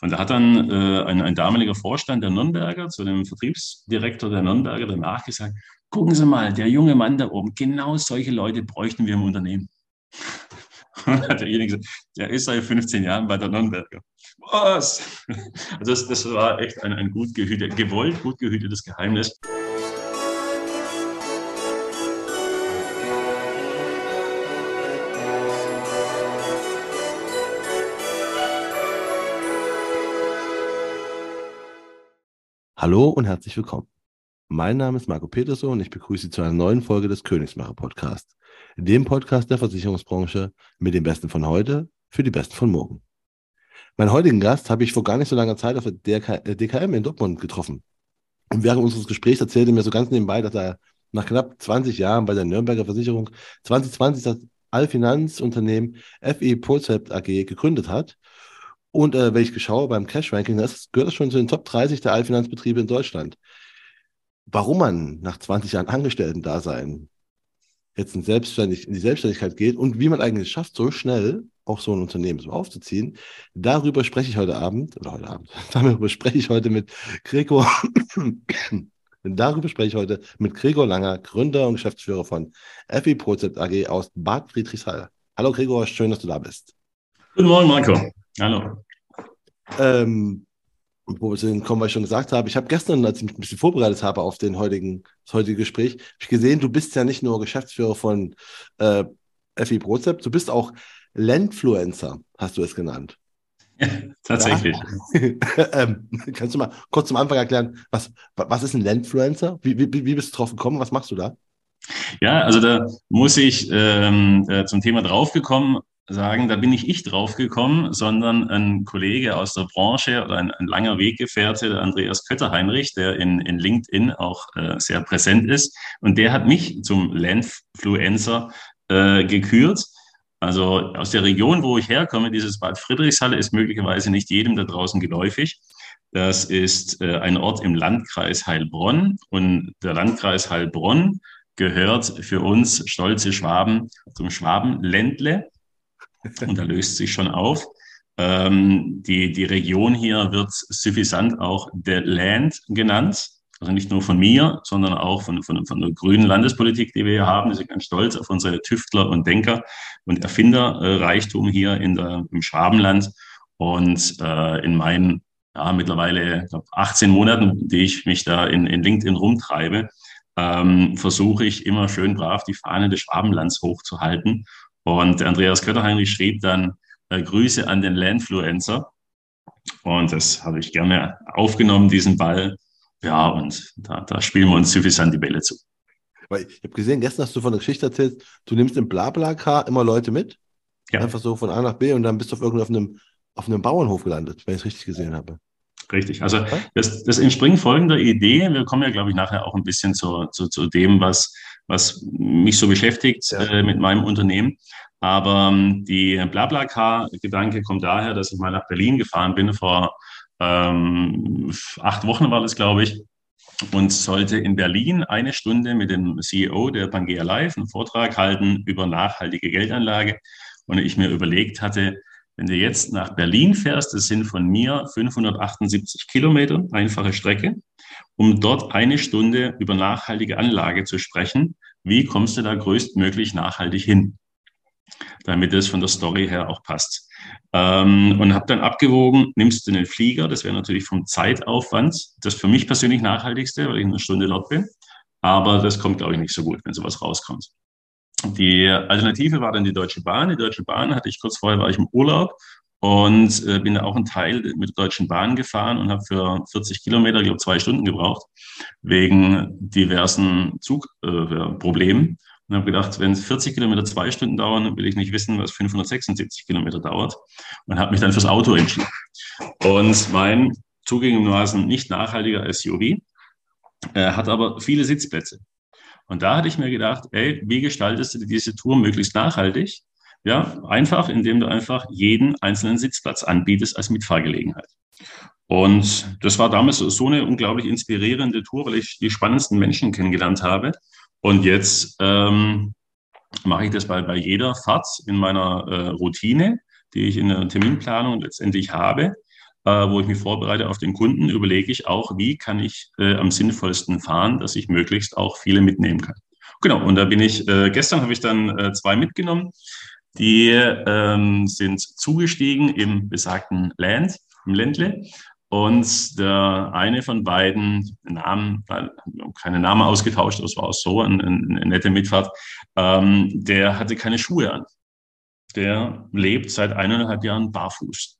Und da hat dann äh, ein, ein damaliger Vorstand der Nürnberger zu dem Vertriebsdirektor der Nürnberger danach gesagt, gucken Sie mal, der junge Mann da oben, genau solche Leute bräuchten wir im Unternehmen. Und hat derjenige gesagt, der ist seit 15 Jahren bei der Nürnberger. Was? Also das, das war echt ein, ein gut gehütetes, gewollt gut gehütetes Geheimnis. Hallo und herzlich willkommen. Mein Name ist Marco Peterson und ich begrüße Sie zu einer neuen Folge des Königsmacher Podcasts, dem Podcast der Versicherungsbranche mit den Besten von heute für die Besten von morgen. Meinen heutigen Gast habe ich vor gar nicht so langer Zeit auf der DKM äh, in Dortmund getroffen. Und während unseres Gesprächs erzählte er mir so ganz nebenbei, dass er nach knapp 20 Jahren bei der Nürnberger Versicherung 2020 das Allfinanzunternehmen FE Procept AG gegründet hat und äh, wenn ich schaue beim Cash-Ranking, das gehört schon zu den Top 30 der Allfinanzbetriebe in Deutschland. Warum man nach 20 Jahren Angestellten-Dasein jetzt in, Selbstständig, in die Selbstständigkeit geht und wie man eigentlich schafft, so schnell auch so ein Unternehmen so aufzuziehen, darüber spreche ich heute Abend, oder heute Abend, darüber spreche ich heute mit Gregor, darüber spreche ich heute mit Gregor Langer, Gründer und Geschäftsführer von FI Prozept AG aus Bad Friedrichshall. Hallo Gregor, schön, dass du da bist. Guten Morgen, Marco. Hallo. Ähm, wo wir kommen, was ich schon gesagt habe. Ich habe gestern, als ich mich ein bisschen vorbereitet habe auf den heutigen, das heutige Gespräch, habe ich gesehen, du bist ja nicht nur Geschäftsführer von äh, FI Prozept, du bist auch Landfluencer, hast du es genannt. Ja, tatsächlich. Ja? ähm, kannst du mal kurz zum Anfang erklären, was, was ist ein Landfluencer? Wie, wie, wie bist du drauf gekommen? Was machst du da? Ja, also da muss ich ähm, äh, zum Thema draufgekommen sagen, da bin nicht ich draufgekommen, sondern ein Kollege aus der Branche oder ein, ein langer Weggefährte, der Andreas Kötterheinrich, der in, in LinkedIn auch äh, sehr präsent ist. Und der hat mich zum Landfluencer äh, gekürt. Also aus der Region, wo ich herkomme, dieses Bad Friedrichshalle, ist möglicherweise nicht jedem da draußen geläufig. Das ist äh, ein Ort im Landkreis Heilbronn und der Landkreis Heilbronn gehört für uns stolze Schwaben zum Schwabenländle. Und da löst sich schon auf. Ähm, die, die Region hier wird suffisant auch The Land genannt. Also nicht nur von mir, sondern auch von, von, von der grünen Landespolitik, die wir hier haben. Wir sind ganz stolz auf unsere Tüftler und Denker und Erfinderreichtum hier in der, im Schwabenland. Und äh, in meinen ja, mittlerweile glaub, 18 Monaten, die ich mich da in, in LinkedIn rumtreibe, ähm, versuche ich immer schön brav die Fahne des Schwabenlands hochzuhalten und Andreas Kötterheinrich schrieb dann äh, Grüße an den Landfluencer. Und das habe ich gerne aufgenommen, diesen Ball. Ja, und da, da spielen wir uns suffisant die Bälle zu. Weil ich habe gesehen, gestern hast du von der Geschichte erzählt, du nimmst im Blabla-Car immer Leute mit. Ja. Einfach so von A nach B und dann bist du auf irgendeinem auf einem Bauernhof gelandet, wenn ich es richtig gesehen habe. Richtig. Also das, das entspringt folgender Idee. Wir kommen ja, glaube ich, nachher auch ein bisschen zu, zu, zu dem, was, was mich so beschäftigt ja. äh, mit meinem Unternehmen. Aber ähm, die Blablacar-Gedanke kommt daher, dass ich mal nach Berlin gefahren bin. Vor ähm, acht Wochen war das, glaube ich. Und sollte in Berlin eine Stunde mit dem CEO der Pangea Live einen Vortrag halten über nachhaltige Geldanlage. Und ich mir überlegt hatte, wenn du jetzt nach Berlin fährst, das sind von mir 578 Kilometer, einfache Strecke, um dort eine Stunde über nachhaltige Anlage zu sprechen. Wie kommst du da größtmöglich nachhaltig hin? Damit es von der Story her auch passt. Ähm, und habe dann abgewogen, nimmst du den Flieger, das wäre natürlich vom Zeitaufwand das für mich persönlich nachhaltigste, weil ich eine Stunde dort bin. Aber das kommt, glaube ich, nicht so gut, wenn sowas rauskommt. Die Alternative war dann die Deutsche Bahn. Die Deutsche Bahn hatte ich kurz vorher, war ich im Urlaub und äh, bin da auch einen Teil mit der Deutschen Bahn gefahren und habe für 40 Kilometer, ich glaube, zwei Stunden gebraucht, wegen diversen Zugproblemen. Äh, und habe gedacht, wenn 40 Kilometer zwei Stunden dauern, will ich nicht wissen, was 576 Kilometer dauert. Und habe mich dann fürs Auto entschieden. Und mein zugegebenermaßen nicht nachhaltiger SUV äh, hat aber viele Sitzplätze. Und da hatte ich mir gedacht, ey, wie gestaltest du diese Tour möglichst nachhaltig? Ja, einfach, indem du einfach jeden einzelnen Sitzplatz anbietest als Mitfahrgelegenheit. Und das war damals so eine unglaublich inspirierende Tour, weil ich die spannendsten Menschen kennengelernt habe. Und jetzt ähm, mache ich das bei, bei jeder Fahrt in meiner äh, Routine, die ich in der Terminplanung letztendlich habe. Äh, wo ich mich vorbereite auf den Kunden, überlege ich auch, wie kann ich äh, am sinnvollsten fahren, dass ich möglichst auch viele mitnehmen kann. Genau, und da bin ich, äh, gestern habe ich dann äh, zwei mitgenommen. Die ähm, sind zugestiegen im besagten Land, im Ländle. Und der eine von beiden, Namen, keine Namen ausgetauscht, das war auch so eine, eine nette Mitfahrt, ähm, der hatte keine Schuhe an. Der lebt seit eineinhalb Jahren barfuß.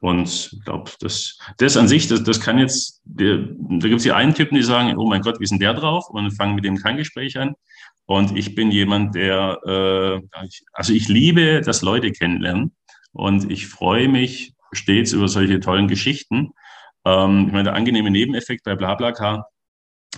Und ich glaube, das, das an sich, das, das kann jetzt, da gibt es hier einen Typen, die sagen, oh mein Gott, wie ist denn der drauf? Und fangen mit dem kein Gespräch an. Und ich bin jemand, der, äh, also ich liebe, dass Leute kennenlernen. Und ich freue mich stets über solche tollen Geschichten. Ähm, ich meine, der angenehme Nebeneffekt bei BlaBlaCar,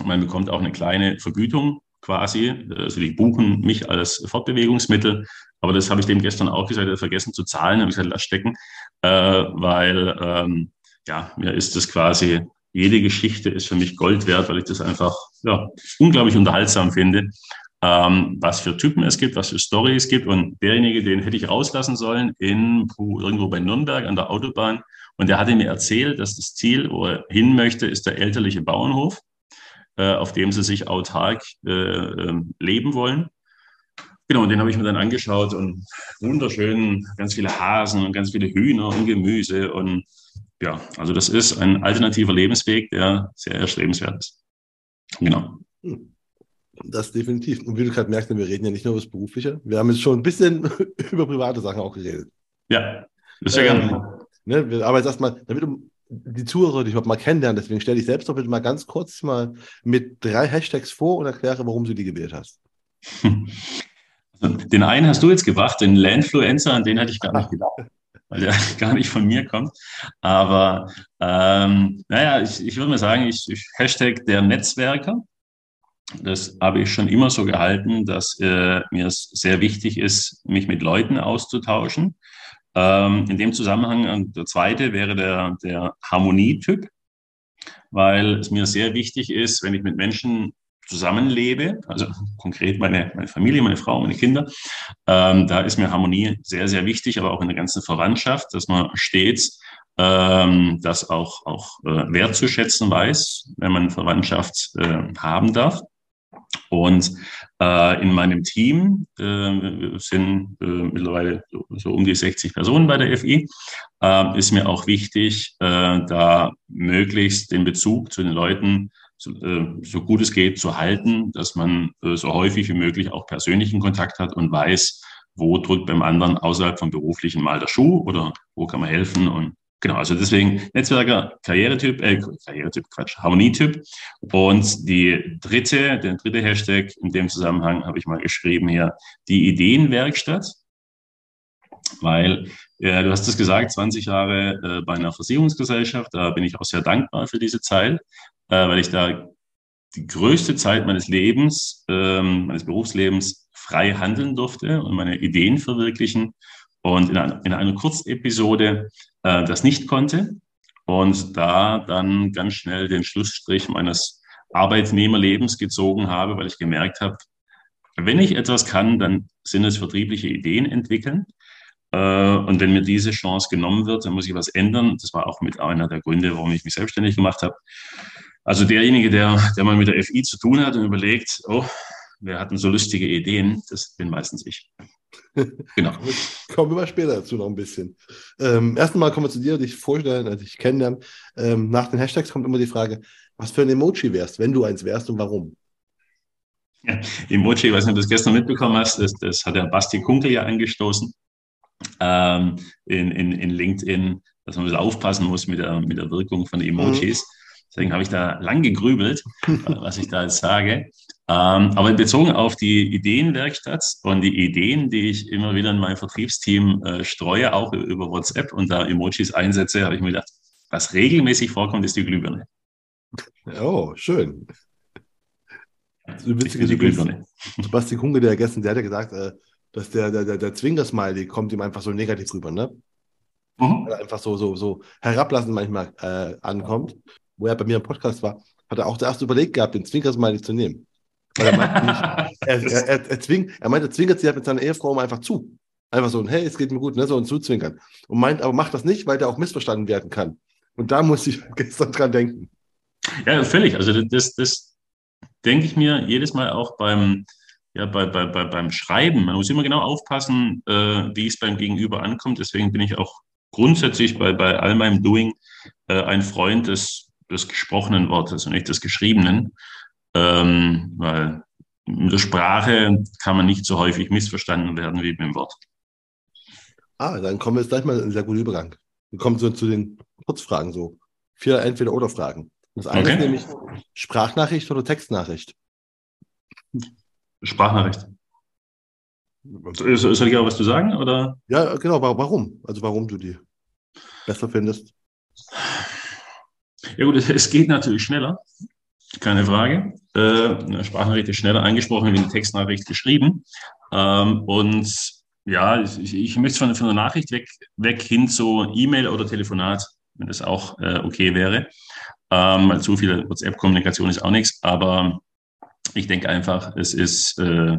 man bekommt auch eine kleine Vergütung quasi. Also die buchen mich als Fortbewegungsmittel. Aber das habe ich dem gestern auch gesagt, er hat vergessen zu zahlen, habe ich gesagt, lass stecken, äh, weil ähm, ja, mir ist das quasi, jede Geschichte ist für mich Gold wert, weil ich das einfach ja, unglaublich unterhaltsam finde, ähm, was für Typen es gibt, was für Story es gibt. Und derjenige, den hätte ich rauslassen sollen in irgendwo bei Nürnberg an der Autobahn. Und der hatte mir erzählt, dass das Ziel, wo er hin möchte, ist der elterliche Bauernhof, äh, auf dem sie sich autark äh, ähm, leben wollen. Genau, und den habe ich mir dann angeschaut und wunderschön, ganz viele Hasen und ganz viele Hühner und Gemüse. Und ja, also das ist ein alternativer Lebensweg, der sehr erstrebenswert ist. Genau. Das definitiv. Und wie du gerade merkst, wir reden ja nicht nur über das Berufliche. Wir haben jetzt schon ein bisschen über private Sachen auch geredet. Ja, das ist ja ähm, gerne. Ne, aber jetzt erstmal, damit du die Zuhörer dich überhaupt mal kennenlernen, deswegen stelle ich selbst doch bitte mal ganz kurz mal mit drei Hashtags vor und erkläre, warum du die gewählt hast. Den einen hast du jetzt gebracht, den Landfluencer, an den hätte ich gar nicht gedacht, weil der gar nicht von mir kommt. Aber ähm, naja, ich, ich würde mal sagen, ich, ich Hashtag der Netzwerker. Das habe ich schon immer so gehalten, dass äh, mir es sehr wichtig ist, mich mit Leuten auszutauschen. Ähm, in dem Zusammenhang, der zweite wäre der, der Harmonietyp, weil es mir sehr wichtig ist, wenn ich mit Menschen zusammenlebe, also konkret meine, meine Familie, meine Frau, meine Kinder, ähm, da ist mir Harmonie sehr, sehr wichtig, aber auch in der ganzen Verwandtschaft, dass man stets ähm, das auch, auch äh, wertzuschätzen weiß, wenn man Verwandtschaft äh, haben darf. Und äh, in meinem Team äh, sind äh, mittlerweile so, so, um die 60 Personen bei der FI. Äh, ist mir auch wichtig, äh, da möglichst den Bezug zu den Leuten so, äh, so gut es geht zu halten, dass man äh, so häufig wie möglich auch persönlichen Kontakt hat und weiß, wo drückt beim anderen außerhalb vom beruflichen mal der Schuh oder wo kann man helfen und Genau, also deswegen Netzwerker, Karrieretyp, äh, Karrieretyp, Quatsch, Harmonietyp. Und die dritte, der dritte Hashtag in dem Zusammenhang habe ich mal geschrieben hier, die Ideenwerkstatt. Weil, äh, du hast es gesagt, 20 Jahre äh, bei einer Versicherungsgesellschaft, da bin ich auch sehr dankbar für diese Zeit, äh, weil ich da die größte Zeit meines Lebens, ähm, meines Berufslebens frei handeln durfte und meine Ideen verwirklichen und in, einer, in einer Kurzepisode äh, das nicht konnte und da dann ganz schnell den Schlussstrich meines Arbeitnehmerlebens gezogen habe, weil ich gemerkt habe, wenn ich etwas kann, dann sind es vertriebliche Ideen entwickeln. Äh, und wenn mir diese Chance genommen wird, dann muss ich was ändern. Das war auch mit einer der Gründe, warum ich mich selbstständig gemacht habe. Also derjenige, der, der mal mit der FI zu tun hat und überlegt, oh, wir hatten so lustige Ideen, das bin meistens ich. Genau. kommen wir mal später dazu noch ein bisschen. Ähm, erstmal kommen wir zu dir, dich vorstellen, also dich kennenlernen. Ähm, nach den Hashtags kommt immer die Frage, was für ein Emoji wärst, wenn du eins wärst und warum? Ja, Emoji, ich weiß nicht, ob du das gestern mitbekommen hast, das, das hat der Basti Kunkel ja angestoßen ähm, in, in, in LinkedIn, dass man ein bisschen aufpassen muss mit der, mit der Wirkung von Emojis. Mhm. Deswegen habe ich da lang gegrübelt, was ich da jetzt sage. Ähm, aber bezogen auf die Ideenwerkstatt und die Ideen, die ich immer wieder in meinem Vertriebsteam äh, streue, auch über WhatsApp und da Emojis einsetze, habe ich mir gedacht, was regelmäßig vorkommt, ist die Glühbirne. Oh, schön. Witzige die Glühbirne. Sebastian Kunge, der gestern, der hat ja gesagt, äh, dass der, der, der, der Zwinker-Smiley kommt ihm einfach so negativ rüber, ne? Mhm. Einfach so, so, so herablassend manchmal äh, ankommt. Wo er bei mir im Podcast war, hat er auch zuerst überlegt gehabt, den Zwinker-Smiley zu nehmen. Er, meinte er, er, er, zwing, er meinte, er zwinkert sie halt mit seiner Ehefrau einfach zu. Einfach so hey, es geht mir gut, ne, so ein Zuzwinkern. Und meint, aber macht das nicht, weil der auch missverstanden werden kann. Und da musste ich gestern dran denken. Ja, völlig. Also das, das denke ich mir jedes Mal auch beim, ja, bei, bei, bei, beim Schreiben. Man muss immer genau aufpassen, äh, wie es beim Gegenüber ankommt. Deswegen bin ich auch grundsätzlich bei, bei all meinem Doing äh, ein Freund des, des gesprochenen Wortes und nicht des geschriebenen. Ähm, weil mit der Sprache kann man nicht so häufig missverstanden werden wie mit dem Wort. Ah, dann kommen wir jetzt gleich mal in einen sehr guten Übergang. Wir kommen so zu den Kurzfragen so. Vier Entweder-Oder-Fragen. Das eine okay. ist nämlich Sprachnachricht oder Textnachricht. Sprachnachricht. Soll ich auch was zu sagen? Oder? Ja, genau. Warum? Also warum du die besser findest? Ja gut, es geht natürlich schneller. Keine Frage. Äh, Sprachnachricht ist schneller eingesprochen wie eine Textnachricht geschrieben. Ähm, und ja, ich, ich möchte von, von der Nachricht weg, weg hin zu E-Mail oder Telefonat, wenn das auch äh, okay wäre. Ähm, weil zu viel WhatsApp-Kommunikation ist auch nichts. Aber ich denke einfach, es ist äh,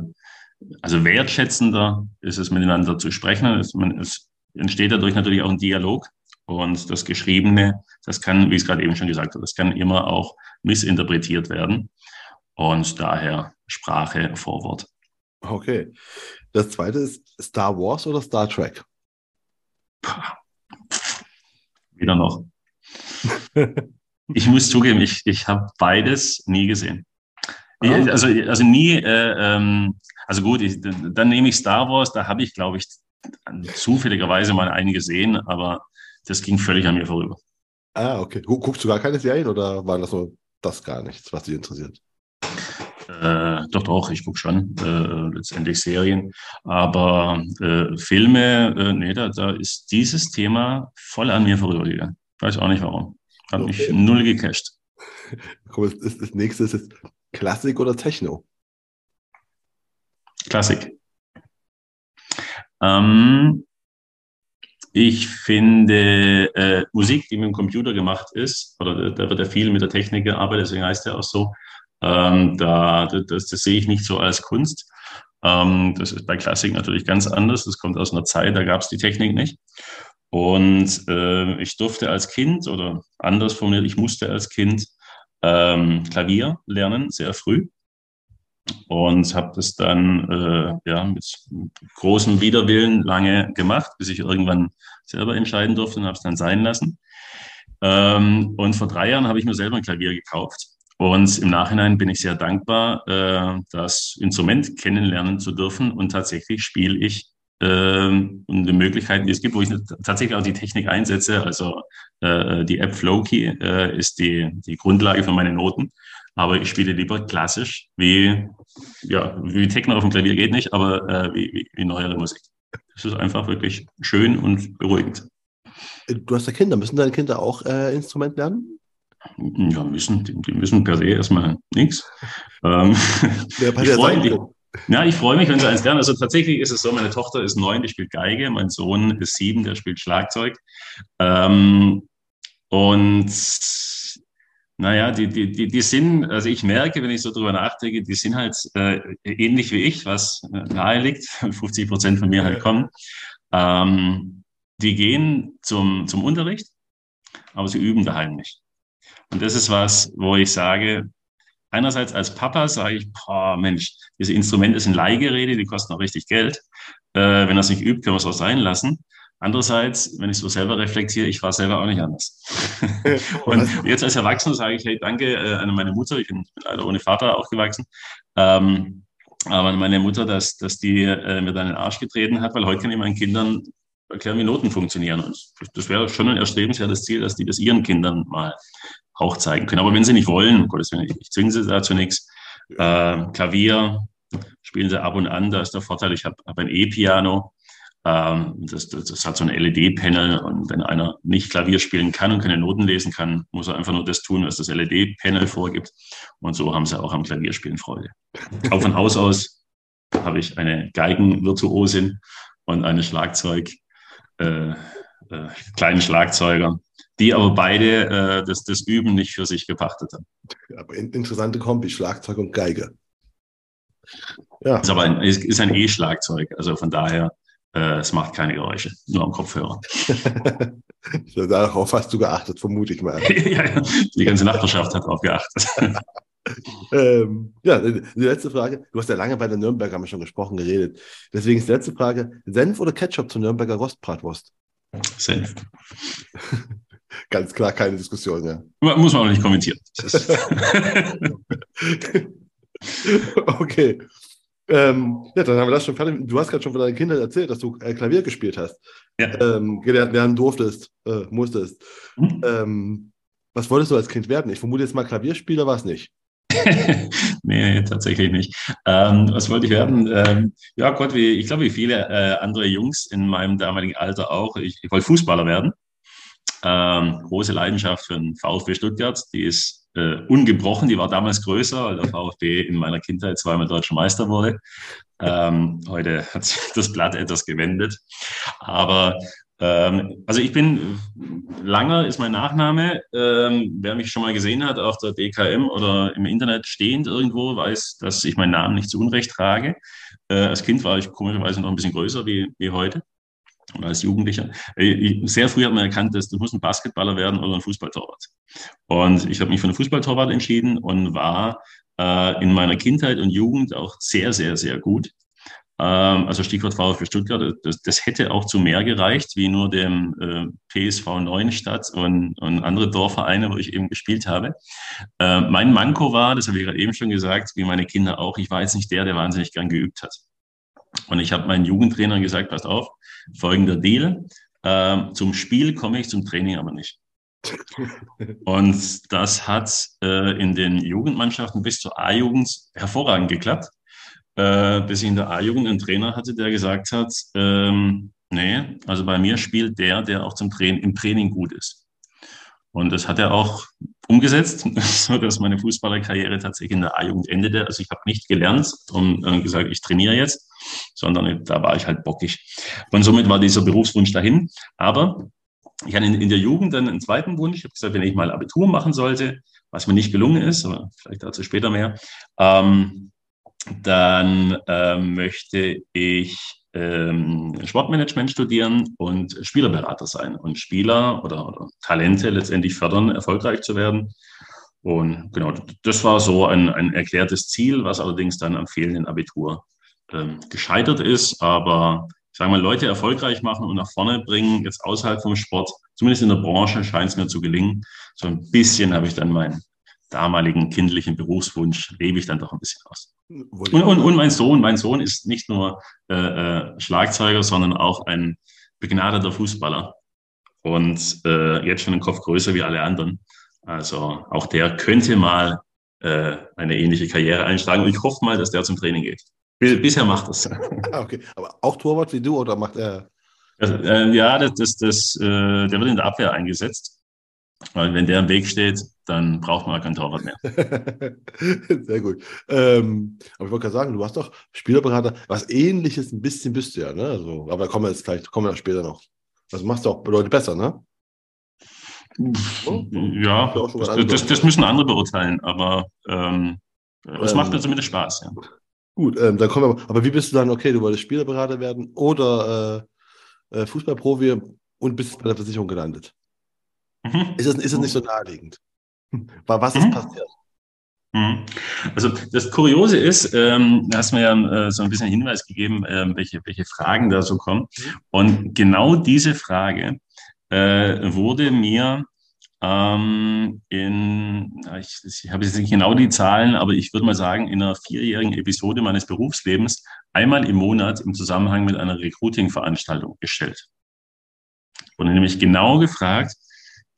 also wertschätzender ist es miteinander zu sprechen. Es, man, es entsteht dadurch natürlich auch ein Dialog. Und das Geschriebene, das kann, wie ich es gerade eben schon gesagt habe, das kann immer auch missinterpretiert werden. Und daher Sprache vor Wort. Okay. Das zweite ist Star Wars oder Star Trek? Wieder noch. ich muss zugeben, ich, ich habe beides nie gesehen. Ah. Also, also nie, äh, ähm, also gut, ich, dann nehme ich Star Wars, da habe ich, glaube ich, zufälligerweise mal einen gesehen, aber das ging völlig an mir vorüber. Ah, okay. Guckst du gar keine Serien oder war das so das gar nichts, was dich interessiert? Äh, doch, doch, ich gucke schon äh, letztendlich Serien. Aber äh, Filme, äh, nee, da, da ist dieses Thema voll an mir vorübergegangen. Weiß auch nicht warum. Hat okay. mich null gecasht. Komm, das, das nächste ist jetzt Klassik oder Techno? Klassik. Ähm, ich finde äh, Musik, die mit dem Computer gemacht ist, oder da wird ja viel mit der Technik gearbeitet, deswegen heißt der auch so, ähm, da, das, das sehe ich nicht so als Kunst. Ähm, das ist bei Klassik natürlich ganz anders. Das kommt aus einer Zeit, da gab es die Technik nicht. Und äh, ich durfte als Kind, oder anders formuliert, ich musste als Kind ähm, Klavier lernen, sehr früh. Und habe das dann äh, ja, mit großem Widerwillen lange gemacht, bis ich irgendwann selber entscheiden durfte und habe es dann sein lassen. Ähm, und vor drei Jahren habe ich mir selber ein Klavier gekauft. Und im Nachhinein bin ich sehr dankbar, äh, das Instrument kennenlernen zu dürfen. Und tatsächlich spiele ich ähm, und die Möglichkeiten, die es gibt, wo ich tatsächlich auch die Technik einsetze. Also äh, die App Flowkey äh, ist die, die Grundlage für meine Noten. Aber ich spiele lieber klassisch, wie, ja, wie Techno auf dem Klavier geht nicht, aber äh, wie, wie, wie neuere Musik. Das ist einfach wirklich schön und beruhigend. Du hast ja Kinder. Müssen deine Kinder auch äh, Instrument lernen? Ja, müssen, die, die müssen per se erstmal nichts. Ähm, ja, ich freue mich, ja, ich freue mich, wenn sie eins lernen. Also tatsächlich ist es so, meine Tochter ist neun, die spielt Geige, mein Sohn ist sieben, der spielt Schlagzeug. Ähm, und naja, die, die, die, die sind, also ich merke, wenn ich so drüber nachdenke, die sind halt äh, ähnlich wie ich, was äh, nahe liegt, 50 Prozent von mir halt kommen. Ähm, die gehen zum, zum Unterricht, aber sie üben daheim nicht. Und das ist was, wo ich sage, einerseits als Papa sage ich, boah, Mensch, diese Instrumente sind Leihgeräte, die kosten auch richtig Geld. Äh, wenn er es nicht übt, können wir es auch sein lassen. Andererseits, wenn ich so selber reflektiere, ich war selber auch nicht anders. und jetzt als Erwachsener sage ich, hey, danke äh, an meine Mutter, ich bin leider ohne Vater aufgewachsen, ähm, aber meine Mutter, dass, dass die äh, mir dann den Arsch getreten hat, weil heute kann ich meinen Kindern erklären, wie Noten funktionieren. Und das wäre schon ein erstrebenswertes Ziel, dass die das ihren Kindern mal auch zeigen können. Aber wenn sie nicht wollen, um Gottes Willen, ich zwinge sie dazu nichts. Äh, Klavier spielen sie ab und an, da ist der Vorteil, ich habe hab ein E-Piano, das, das, das, hat so ein LED-Panel und wenn einer nicht Klavier spielen kann und keine Noten lesen kann, muss er einfach nur das tun, was das LED-Panel vorgibt. Und so haben sie auch am Klavierspielen Freude. Auch von Haus aus habe ich eine Geigenvirtuosin und eine Schlagzeug, äh, äh, kleinen Schlagzeuger, die aber beide äh, das, das Üben nicht für sich gepachtet haben. Aber interessante Kombi, Schlagzeug und Geige. Ja. Ist aber ein, ist ein E-Schlagzeug, also von daher Äh, es macht keine Geräusche, nur am Kopfhörer. Darauf hast du geachtet, vermute ich mal. ja, ja, die ganze Nachbarschaft hat darauf geachtet. ähm, ja, die letzte Frage. Du hast ja lange bei der Nürnberger, haben wir schon gesprochen, geredet. Deswegen ist die letzte Frage: Senf oder Ketchup zur Nürnberger Rostbratwurst? Senf. Ganz klar, keine Diskussion, ja. Muss man auch nicht kommentieren. okay. Ähm, ja, dann haben wir das schon fertig. Du hast gerade schon von deinen Kindern erzählt, dass du äh, Klavier gespielt hast. Ja. Ähm, gelernt werden durftest, äh, musstest. Mhm. Ähm, was wolltest du als Kind werden? Ich vermute jetzt mal Klavierspieler war es nicht. nee, tatsächlich nicht. Ähm, was wollte ich werden? Ähm, ja, Gott, wie, ich glaube, wie viele äh, andere Jungs in meinem damaligen Alter auch. Ich, ich wollte Fußballer werden. Ähm, große Leidenschaft für den VfB Stuttgart. Die ist äh, ungebrochen. Die war damals größer, weil der VfB in meiner Kindheit zweimal deutscher Meister wurde. Ähm, heute hat sich das Blatt etwas gewendet. Aber ähm, also ich bin, Langer ist mein Nachname. Ähm, wer mich schon mal gesehen hat auf der DKM oder im Internet stehend irgendwo, weiß, dass ich meinen Namen nicht zu Unrecht trage. Äh, als Kind war ich komischerweise noch ein bisschen größer wie, wie heute als Jugendlicher. Äh, sehr früh hat man erkannt, dass du musst ein Basketballer werden oder ein Fußballtorwart. Und ich habe mich für einen Fußballtorwart entschieden und war äh, in meiner Kindheit und Jugend auch sehr, sehr, sehr gut. Ähm, also Stichwort VfB Stuttgart, das, das, hätte auch zu mehr gereicht, wie nur dem äh, PSV Neuenstadt und, und andere Dorfvereine, wo ich eben gespielt habe. Äh, mein Manko war, das habe ich gerade eben schon gesagt, wie meine Kinder auch, ich war jetzt nicht der, der wahnsinnig gern geübt hat. Und ich habe meinen Jugendtrainern gesagt, passt auf, folgender Deal, äh, zum Spiel komme ich, zum Training aber nicht. Und das hat äh, in den Jugendmannschaften bis zur A-Jugend hervorragend geklappt äh, bis ich in der A-Jugend einen Trainer hatte, der gesagt hat, ähm, nee, also bei mir spielt der, der auch zum Training, im Training gut ist. Und das hat er auch umgesetzt, so dass meine Fußballerkarriere tatsächlich in der A-Jugend endete. Also ich habe nicht gelernt und äh, gesagt, ich trainiere jetzt, sondern da war ich halt bockig. Und somit war dieser Berufswunsch dahin. Aber ich hatte in, der Jugend dann einen zweiten Wunsch. Ich habe gesagt, wenn ich mal Abitur machen sollte, was mir nicht gelungen ist, aber vielleicht dazu später mehr, ähm, dann ähm, möchte ich ähm, Sportmanagement studieren und Spielerberater sein und Spieler oder, oder, Talente letztendlich fördern, erfolgreich zu werden. Und genau, das war so ein, ein erklärtes Ziel, was allerdings dann am fehlenden Abitur ähm, gescheitert ist. Aber ich sage mal, Leute erfolgreich machen und nach vorne bringen, jetzt außerhalb vom Sport, zumindest in der Branche scheint es mir zu gelingen. So ein bisschen habe ich dann mein damaligen kindlichen Berufswunsch lebe ich dann doch ein bisschen aus. Und, und, und mein Sohn, mein Sohn ist nicht nur äh, äh, Schlagzeuger, sondern auch ein begnadeter Fußballer und äh, jetzt schon einen Kopf größer wie alle anderen. Also auch der könnte mal äh, eine ähnliche Karriere einschlagen. Und ich hoffe mal, dass der zum Training geht. Bisher macht das. okay, aber auch Torwart wie du oder macht er? Also, äh, ja, das, das, das, äh, der wird in der Abwehr eingesetzt. Weil wenn der im Weg steht, dann braucht man kein Torwart mehr. Sehr gut. Ähm, aber ich wollte gerade sagen, du hast doch Spielerberater, was ähnliches ein bisschen bist du ja, ne? Also, aber da kommen wir jetzt gleich, kommen wir später noch. Das machst du auch Leute besser, ne? Ja, das, das, das, müssen andere beurteilen, aber ähm, es ähm, macht mir zumindest Spaß, ja. Gut, ähm, dann kommen wir, aber wie bist du dann, okay, du wolltest Spielerberater werden oder äh, äh Fußballprofi und bist bei der Versicherung gelandet? Mhm. Ist, es, ist es nicht so naheliegend? Was ist mhm. passiert? Mhm. Also das Kuriose ist, ähm, hast mir ja äh, so ein bisschen Hinweis gegeben, äh, welche, welche Fragen da so kommen. Mhm. Und genau diese Frage äh, wurde mir ähm, in, ich, ich habe jetzt nicht genau die Zahlen, aber ich würde mal sagen, in einer vierjährigen Episode meines Berufslebens einmal im Monat im Zusammenhang mit einer Recruiting-Veranstaltung gestellt. Und nämlich genau gefragt,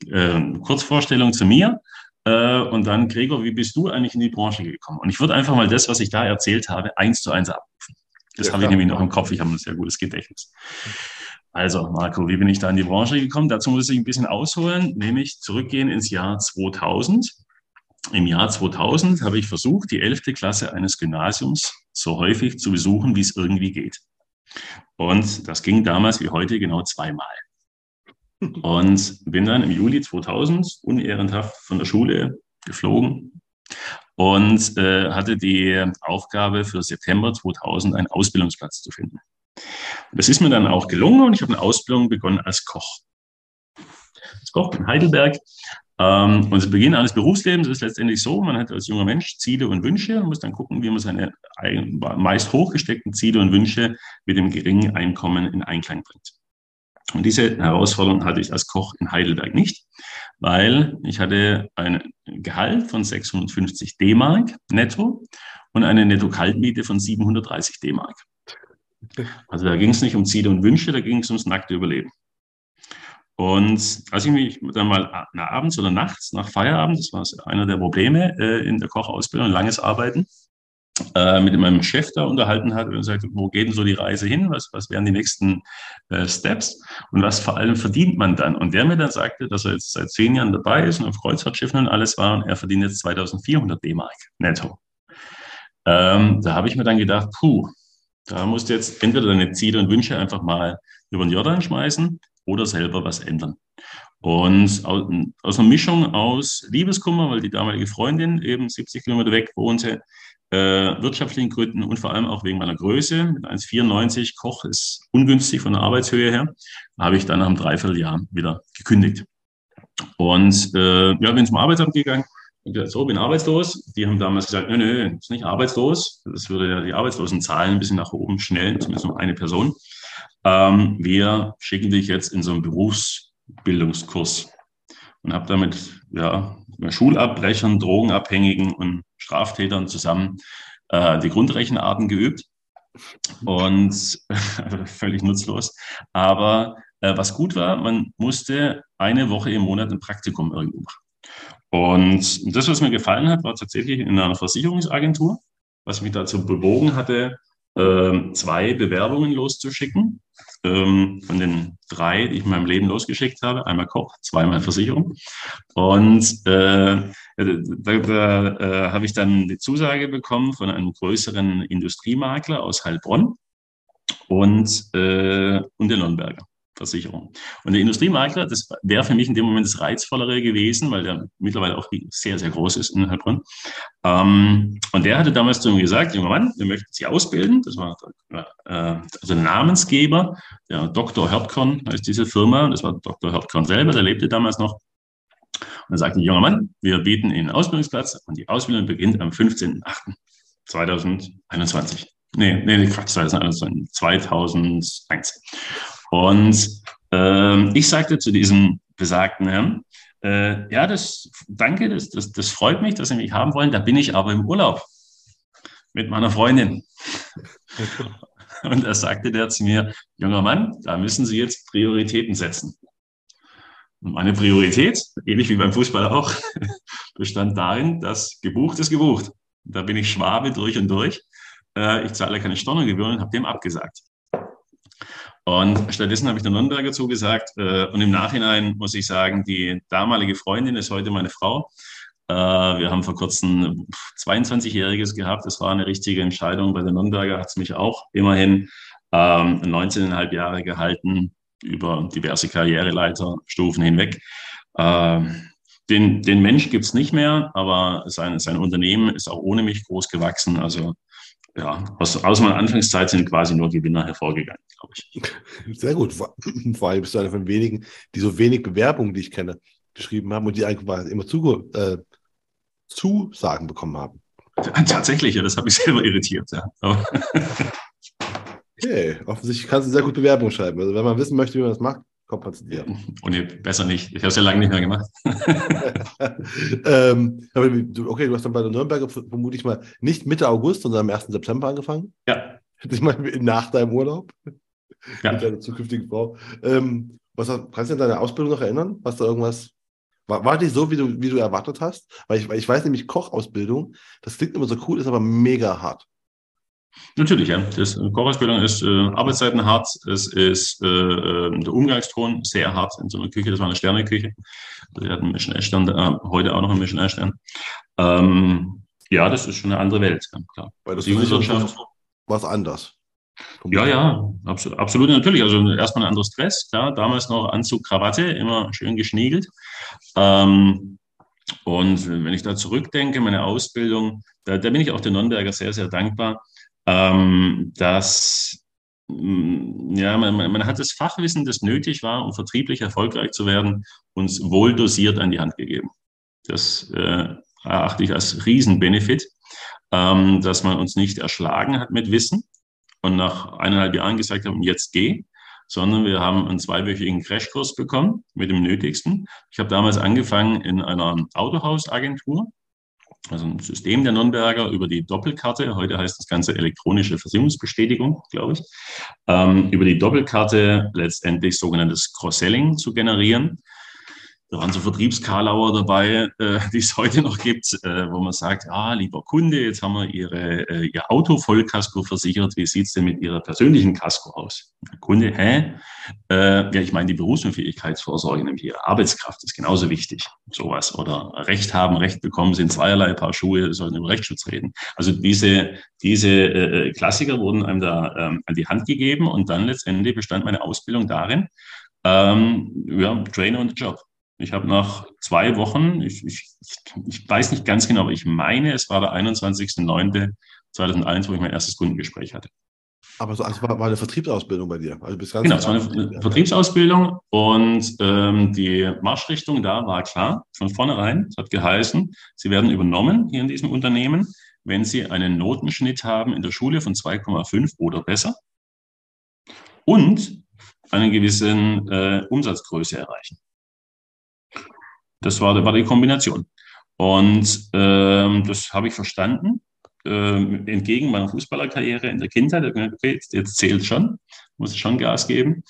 äh, Kurzvorstellung zu mir und dann, Gregor, wie bist du eigentlich in die Branche gekommen? Und ich würde einfach mal das, was ich da erzählt habe, eins zu eins abrufen. Das ja, habe ich nämlich noch im Kopf. Ich habe ein sehr gutes Gedächtnis. Also, Marco, wie bin ich da in die Branche gekommen? Dazu muss ich ein bisschen ausholen, nämlich zurückgehen ins Jahr 2000. Im Jahr 2000 habe ich versucht, die 11. Klasse eines Gymnasiums so häufig zu besuchen, wie es irgendwie geht. Und das ging damals wie heute genau zweimal. Und bin dann im Juli 2000 unehrenhaft von der Schule geflogen und äh, hatte die Aufgabe für September 2000 einen Ausbildungsplatz zu finden. Das ist mir dann auch gelungen und ich habe eine Ausbildung begonnen als Koch. Als Koch in Heidelberg. Ähm, und zu Beginn eines Berufslebens ist letztendlich so, man hat als junger Mensch Ziele und Wünsche und muss dann gucken, wie man seine meist hochgesteckten Ziele und Wünsche mit dem geringen Einkommen in Einklang bringt. Und diese Herausforderung hatte ich als Koch in Heidelberg nicht, weil ich hatte ein Gehalt von 650 D-Mark netto und eine Netto-Kaltmiete von 730 D-Mark. Also da ging es nicht um Ziele und Wünsche, da ging es ums nackte Überleben. Und als ich mich dann mal abends oder nachts nach Feierabend, das war einer der Probleme äh, in der Kochausbildung, langes Arbeiten, mit meinem Chef da unterhalten hat und gesagt, wo geht denn so die Reise hin? Was, was wären die nächsten äh, Steps? Und was vor allem verdient man dann? Und der mir dann sagte, dass er jetzt seit zehn Jahren dabei ist und auf Kreuzfahrtschiffen und alles war und er verdient jetzt 2400 D-Mark netto. Ähm, da habe ich mir dann gedacht, puh, da musst du jetzt entweder deine Ziele und Wünsche einfach mal über den Jordan schmeißen oder selber was ändern. Und aus einer Mischung aus Liebeskummer, weil die damalige Freundin eben 70 Kilometer weg wohnte, äh, wirtschaftlichen Gründen und vor allem auch wegen meiner Größe. Mit 1,94 Koch ist ungünstig von der Arbeitshöhe her. habe ich dann nach einem Dreivierteljahr wieder gekündigt. Und äh, ja, bin zum Arbeitsamt gegangen und gesagt, so, bin arbeitslos. Die haben damals gesagt, nö, nö, ist nicht arbeitslos. Das würde ja die Arbeitslosenzahlen ein bisschen nach oben schnellen, zumindest um eine Person. Ähm, wir schicken dich jetzt in so einen Berufsbildungskurs und habe damit ja, Schulabbrechern, Drogenabhängigen und Straftätern zusammen äh, die Grundrechenarten geübt und völlig nutzlos. Aber äh, was gut war, man musste eine Woche im Monat ein Praktikum irgendwo machen. Und das, was mir gefallen hat, war tatsächlich in einer Versicherungsagentur, was mich dazu bewogen hatte, zwei Bewerbungen loszuschicken. Ähm, von den drei, die ich in meinem Leben losgeschickt habe. Einmal Koch, zweimal Versicherung. Und äh, da, da äh, habe ich dann die Zusage bekommen von einem größeren Industriemakler aus Heilbronn und, äh, und der Nürnberger. Versicherung. Und der Industriemakler, das wäre für mich in dem Moment das Reizvollere gewesen, weil der mittlerweile auch sehr, sehr groß ist in Heilbronn. Ähm, und der hatte damals zu mir gesagt, junger Mann, wir möchten Sie ausbilden. Das war äh, also Namensgeber, der Dr. Hörtkorn heißt diese Firma. Das war Dr. Hörtkorn selber, der lebte damals noch. Und er sagte, junger Mann, wir bieten Ihnen einen Ausbildungsplatz und die Ausbildung beginnt am 15.08.2021. Nee, nee, Quatsch, 2001. 2001. Und äh, ich sagte zu diesem besagten Herrn, äh, ja, das, danke, das, das, das freut mich, dass Sie mich haben wollen. Da bin ich aber im Urlaub mit meiner Freundin. Und er sagte der zu mir, junger Mann, da müssen Sie jetzt Prioritäten setzen. Und meine Priorität, ähnlich wie beim Fußball auch, bestand darin, dass gebucht ist gebucht. Da bin ich Schwabe durch und durch. Äh, ich zahle keine Stornogebühren und habe dem abgesagt. Und stattdessen habe ich der Nürnberger zugesagt. Äh, und im Nachhinein muss ich sagen, die damalige Freundin ist heute meine Frau. Äh, wir haben vor kurzem 22-Jähriges gehabt. Das war eine richtige Entscheidung. Bei der Nürnberger hat es mich auch immerhin 19,5 ähm, Jahre gehalten über diverse Karriereleiterstufen hinweg. Ähm, den, den Mensch es nicht mehr, aber sein, sein Unternehmen ist auch ohne mich groß gewachsen. Also ja, aus, aus meiner Anfangszeit sind quasi nur Gewinner hervorgegangen, glaube ich. Sehr gut. Vor allem bist du einer von wenigen, die so wenig Bewerbungen, die ich kenne, geschrieben haben und die einfach immer zu, äh, Zusagen bekommen haben. Tatsächlich, ja, das habe ich selber irritiert. Ja. okay, offensichtlich kannst du sehr gut Bewerbungen schreiben. Also wenn man wissen möchte, wie man das macht, kompensiert. Und nee, besser nicht. Ich habe es ja lange nicht mehr gemacht. ähm, okay, du hast dann bei der Nürnberger vermute ich mal nicht Mitte August, sondern am 1. September angefangen. Ja. Ich meine, nach deinem Urlaub. Ja. Mit deiner zukünftigen Frau. Ähm, was, kannst du an deine Ausbildung noch erinnern? Was da irgendwas war, war die so, wie du, wie du erwartet hast? Weil ich, weil ich weiß nämlich, Kochausbildung, das klingt immer so cool, ist aber mega hart. Natürlich, ja. Das Kochausbildung ist äh, Arbeitszeiten hart, es ist äh, äh, der Umgangston sehr hart in so einer Küche. Das war eine Sterneküche. Also wir hatten einen Michelin-Stern, äh, heute auch noch einen Michelin-Stern. Ähm, ja, das ist schon eine andere Welt, ja, klar. Bei der Wirtschaft was anders. Ja, ja, absolut, absolut natürlich. Also erstmal ein anderes Stress, klar. Damals noch Anzug, Krawatte, immer schön geschniegelt. Ähm, und wenn ich da zurückdenke, meine Ausbildung, da, da bin ich auch der Nürnberger sehr, sehr dankbar ähm, dass ja, man, man, hat das Fachwissen, das nötig war, um vertrieblich erfolgreich zu werden, uns wohl dosiert an die Hand gegeben. Das äh, erachte ich als Riesenbenefit, ähm, dass man uns nicht erschlagen hat mit Wissen und nach eineinhalb Jahren gesagt hat, jetzt geh, sondern wir haben einen zweiwöchigen Crashkurs bekommen mit dem Nötigsten. Ich habe damals angefangen in einer Autohausagentur also ein System der Nürnberger über die Doppelkarte, heute heißt das Ganze elektronische Versicherungsbestätigung, glaube ich, ähm, über die Doppelkarte letztendlich sogenanntes Cross-Selling zu generieren. Da waren so Vertriebskarlauer dabei, äh, die es heute noch gibt, äh, wo man sagt, ah, lieber Kunde, jetzt haben wir Ihre, äh, Ihr Auto Vollkasko versichert, wie sieht's denn mit Ihrer persönlichen Kasko aus? Kunde, hä? Äh, ja, ich meine die Berufsunfähigkeitsvorsorge, nämlich Ihre Arbeitskraft ist genauso wichtig. Sowas. Oder Recht haben, Recht bekommen sind zweierlei Paar Schuhe, sollten über Rechtsschutz reden. Also diese, diese äh, äh, Klassiker wurden einem da ähm, an die Hand gegeben und dann letztendlich bestand meine Ausbildung darin, ähm, ja, Trainer und Job. Ich habe nach zwei Wochen, ich, ich, ich weiß nicht ganz genau, aber ich meine, es war der 21.09.2001, wo ich mein erstes Kundengespräch hatte. Aber so, also war, war eine Vertriebsausbildung bei dir? Also bis ganz genau, es war eine Vertriebsausbildung und ähm, die Marschrichtung da war klar, von vornherein. Es hat geheißen, Sie werden übernommen hier in diesem Unternehmen, wenn Sie einen Notenschnitt haben in der Schule von 2,5 oder besser und eine gewisse äh, Umsatzgröße erreichen. Das war, war die Kombination. Und ähm, das habe ich verstanden. Ähm, entgegen meiner Fußballerkarriere in der Kindheit, okay, jetzt zählt schon, muss schon Gas geben.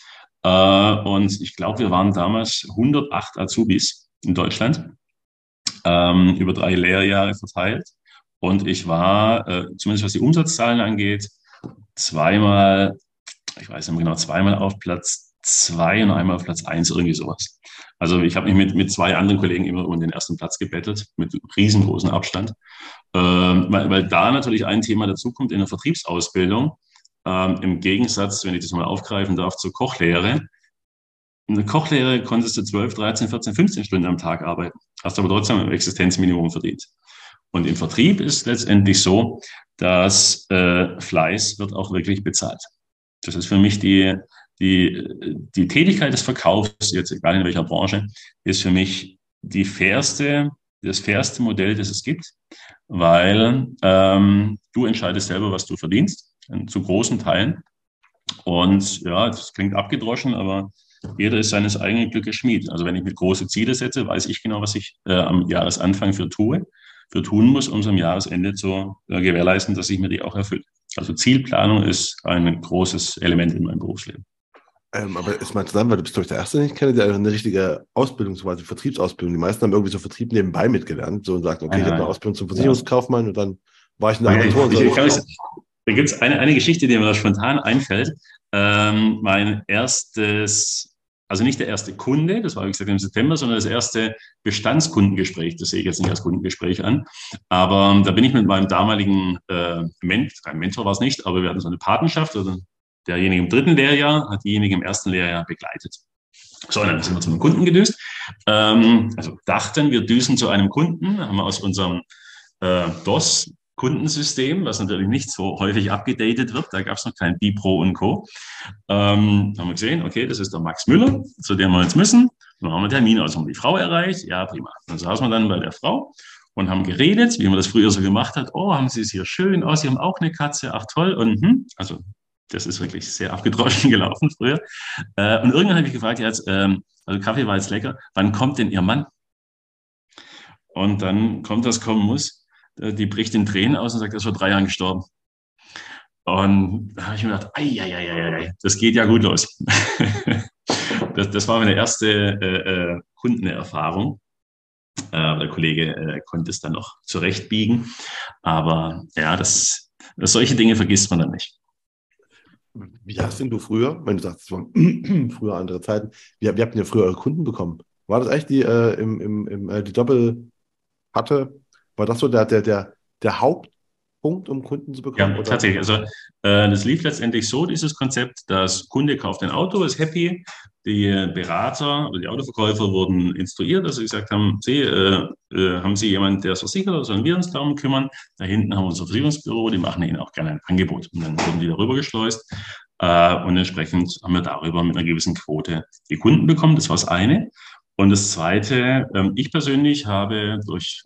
Äh, und ich glaube, wir waren damals 108 Azubis in Deutschland, ähm, über drei Lehrjahre verteilt. Und ich war, äh, zumindest was die Umsatzzahlen angeht, zweimal, ich weiß nicht mehr genau, zweimal auf Platz zwei und einmal auf Platz eins, irgendwie sowas. Also ich habe mich mit, mit zwei anderen Kollegen immer um den ersten Platz gebettelt, mit riesengroßem Abstand, ähm, weil, weil da natürlich ein Thema dazukommt in der Vertriebsausbildung. Ähm, Im Gegensatz, wenn ich das mal aufgreifen darf, zur Kochlehre. In der Kochlehre konntest du 12, 13, 14, 15 Stunden am Tag arbeiten, hast aber trotzdem ein Existenzminimum verdient. Und im Vertrieb ist letztendlich so, dass äh, Fleiß wird auch wirklich bezahlt. Das ist für mich die, die, die Tätigkeit des Verkaufs, jetzt egal in welcher Branche, ist für mich die fairste, das fairste Modell, das es gibt, weil ähm, du entscheidest selber, was du verdienst, zu großen Teilen. Und ja, das klingt abgedroschen, aber jeder ist seines eigenen Glückes Schmied. Also wenn ich mir große Ziele setze, weiß ich genau, was ich äh, am Jahresanfang für tue, für tun muss, um es am Jahresende zu äh, gewährleisten, dass ich mir die auch erfülle. Also Zielplanung ist ein großes Element in meinem Berufsleben. Ähm, aber ist mal zusammen, weil du bist, glaube ich, der Erste, den ich kenne, der eine richtige Ausbildung, so quasi Vertriebsausbildung. Die meisten haben irgendwie so Vertrieb nebenbei mitgelernt so und sagen, okay, ich habe eine Ausbildung zum Versicherungskaufmann und dann war ich in der Agentur. Ich, ich, ich, da gibt es eine, eine Geschichte, die mir da spontan einfällt. Ähm, mein erstes, also nicht der erste Kunde, das war wie gesagt im September, sondern das erste Bestandskundengespräch, das sehe ich jetzt nicht als Kundengespräch an. Aber da bin ich mit meinem damaligen äh, Mentor, ein Mentor war es nicht, aber wir hatten so eine Patenschaft, also derjenige im dritten Lehrjahr hat diejenige im ersten Lehrjahr begleitet. So, dann sind wir zu einem Kunden gedüst. Ähm, also dachten, wir düsen zu einem Kunden, haben wir aus unserem äh, DOS Kundensystem, was natürlich nicht so häufig abgedatet wird. Da gab es noch kein Bipro und Co. Ähm, haben wir gesehen, okay, das ist der Max Müller, zu dem wir jetzt müssen. Dann haben wir Termin aus, haben die Frau erreicht. Ja, prima. Dann saßen wir dann bei der Frau und haben geredet, wie man das früher so gemacht hat. Oh, haben Sie es hier schön aus? Sie haben auch eine Katze. Ach toll. Und hm, also das ist wirklich sehr abgedroschen gelaufen früher. Äh, und irgendwann habe ich gefragt, jetzt, ähm, also Kaffee war jetzt lecker, wann kommt denn Ihr Mann? Und dann kommt, was kommen muss. Äh, die bricht in Tränen aus und sagt, er ist vor drei Jahren gestorben. Und da habe ich mir gedacht, ei, ei, ei, ei, das geht ja gut los. das, das war meine erste äh, äh, Kundenerfahrung. Äh, der Kollege äh, konnte es dann noch zurechtbiegen. Aber ja, das, solche Dinge vergisst man dann nicht. Wie hast denn du früher, wenn du sagst, es waren früher andere Zeiten, wie, wie habt ihr früher eure Kunden bekommen? War das echt die, äh, im, im, im, äh, die Doppel hatte? War das so der, der, der, der Hauptpunkt, um Kunden zu bekommen? Ja, oder? tatsächlich. Also äh, das lief letztendlich so, dieses Konzept, dass Kunde kauft ein Auto, ist happy, die Berater oder die Autoverkäufer wurden instruiert, dass sie gesagt haben, Sie, äh, äh, haben Sie jemanden, der es versichert, oder sollen wir uns darum kümmern? Da hinten haben wir unser Versicherungsbüro, die machen Ihnen auch gerne ein Angebot. Und dann wurden die darüber geschleust. Äh, und entsprechend haben wir darüber mit einer gewissen Quote die Kunden bekommen. Das war das eine. Und das zweite, ähm, ich persönlich habe durch,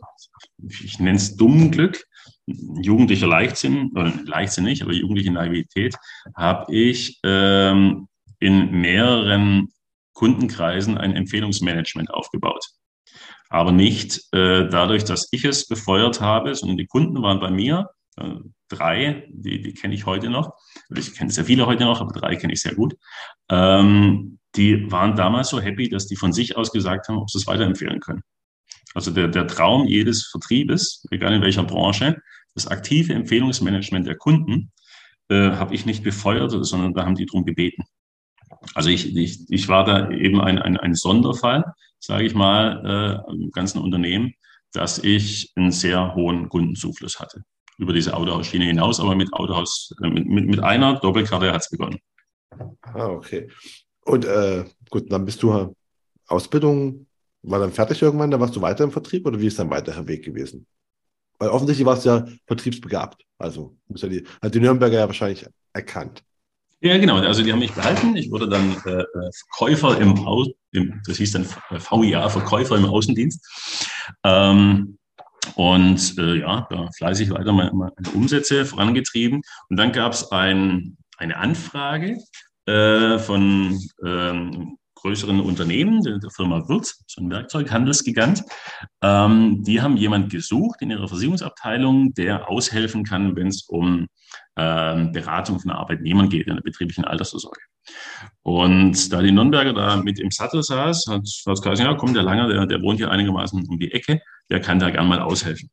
ich nenne es dummen Glück, jugendlicher Leichtsinn, oder Leichtsinn nicht, aber jugendliche Naivität, habe ich ähm, in mehreren Kundenkreisen ein Empfehlungsmanagement aufgebaut. Aber nicht äh, dadurch, dass ich es befeuert habe, sondern die Kunden waren bei mir, äh, drei, die, die kenne ich heute noch. Ich kenne sehr viele heute noch, aber drei kenne ich sehr gut. Ähm, die waren damals so happy, dass die von sich aus gesagt haben, ob sie es weiterempfehlen können. Also der, der Traum jedes Vertriebes, egal in welcher Branche, das aktive Empfehlungsmanagement der Kunden, äh, habe ich nicht befeuert, sondern da haben die drum gebeten. Also ich, ich, ich war da eben ein, ein, ein Sonderfall, sage ich mal, äh, im ganzen Unternehmen, dass ich einen sehr hohen Kundenzufluss hatte. Über diese Autohausschiene hinaus, aber mit Autohaus, äh, mit, mit, mit einer Doppelkarte hat es begonnen. Ah, okay. Und äh, gut, dann bist du Ausbildung, war dann fertig irgendwann, dann warst du weiter im Vertrieb oder wie ist dein weiterer Weg gewesen? Weil offensichtlich warst du ja vertriebsbegabt. Also muss ja die, hat die Nürnberger ja wahrscheinlich erkannt. Ja, genau. Also die haben mich behalten. Ich wurde dann äh, äh Verkäufer im, Au im, das hieß dann VIA, Verkäufer im Außendienst. Ähm, und äh, ja, da fleißig weiter meine, meine Umsätze vorangetrieben. Und dann gab es ein, eine Anfrage äh, von ähm, größeren Unternehmen, der, der Firma Wirtz, so ein Werkzeughandelsgigant. Ähm, die haben jemand gesucht in ihrer Versicherungsabteilung, der aushelfen kann, wenn es um ähm, Beratung von Arbeitnehmern geht in der betrieblichen Altersvorsorge. Und da die Nürnberger da mit im Sattel saß, hat Frau gesagt, ja, komm, der Langer, der, der wohnt hier einigermaßen um die Ecke, der kann da gern mal aushelfen.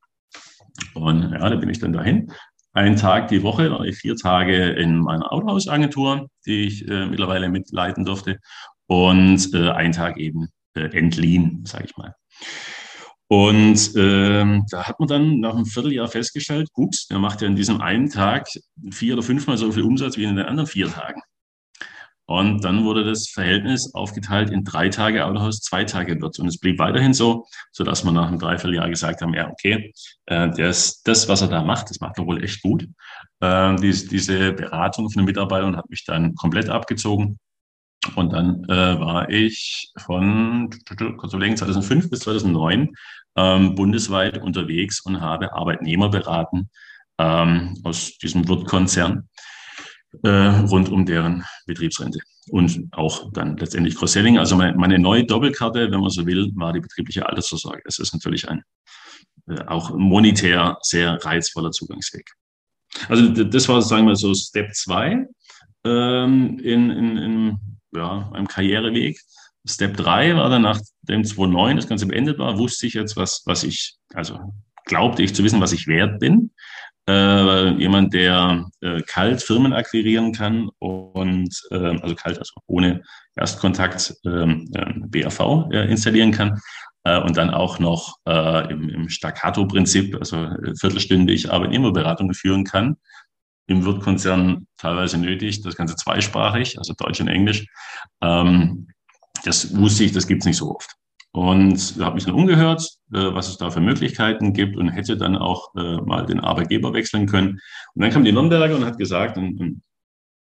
Und ja, da bin ich dann dahin. Ein Tag die Woche vier Tage in meiner Autohausagentur, die ich äh, mittlerweile mitleiten durfte und äh, ein Tag eben äh, entliehen, sage ich mal. Und ähm, da hat man dann nach einem Vierteljahr festgestellt, gut, der macht ja in diesem einen Tag vier oder fünfmal so viel Umsatz wie in den anderen vier Tagen. Und dann wurde das Verhältnis aufgeteilt in drei Tage Autohaus, zwei Tage Wirt. Und es blieb weiterhin so, sodass man nach einem Dreivierteljahr gesagt haben, ja, okay, äh, das, das, was er da macht, das macht er wohl echt gut. Äh, diese, diese Beratung von den Mitarbeitern hat mich dann komplett abgezogen. Und dann äh, war ich von kurz überlegen, 2005 bis 2009 ähm, bundesweit unterwegs und habe Arbeitnehmer beraten ähm, aus diesem Wirtkonzern äh, rund um deren Betriebsrente. Und auch dann letztendlich Cross-Selling. Also meine, meine, neue Doppelkarte, wenn man so will, war die betriebliche Altersvorsorge. Es ist natürlich ein äh, auch monetär sehr reizvoller Zugangsweg. Also das war, sagen wir so, Step 2 ähm, in, in, in ja, einem Karriereweg. Step 3 war dann, nachdem 2009 das Ganze beendet war, wusste ich jetzt, was, was ich, also glaubte ich zu wissen, was ich wert bin. Äh, jemand, der äh, kalt Firmen akquirieren kann und äh, also kalt, also ohne Erstkontakt ähm, äh, BAV äh, installieren kann äh, und dann auch noch äh, im, im Staccato-Prinzip, also viertelstündig Arbeitnehmerberatungen führen kann im Wirtkonzern teilweise nötig, das Ganze zweisprachig, also Deutsch und Englisch. Ähm, das wusste ich, das gibt es nicht so oft. Und habe mich dann umgehört, äh, was es da für Möglichkeiten gibt und hätte dann auch äh, mal den Arbeitgeber wechseln können. Und dann kam die Nürnberger und hat gesagt, ein,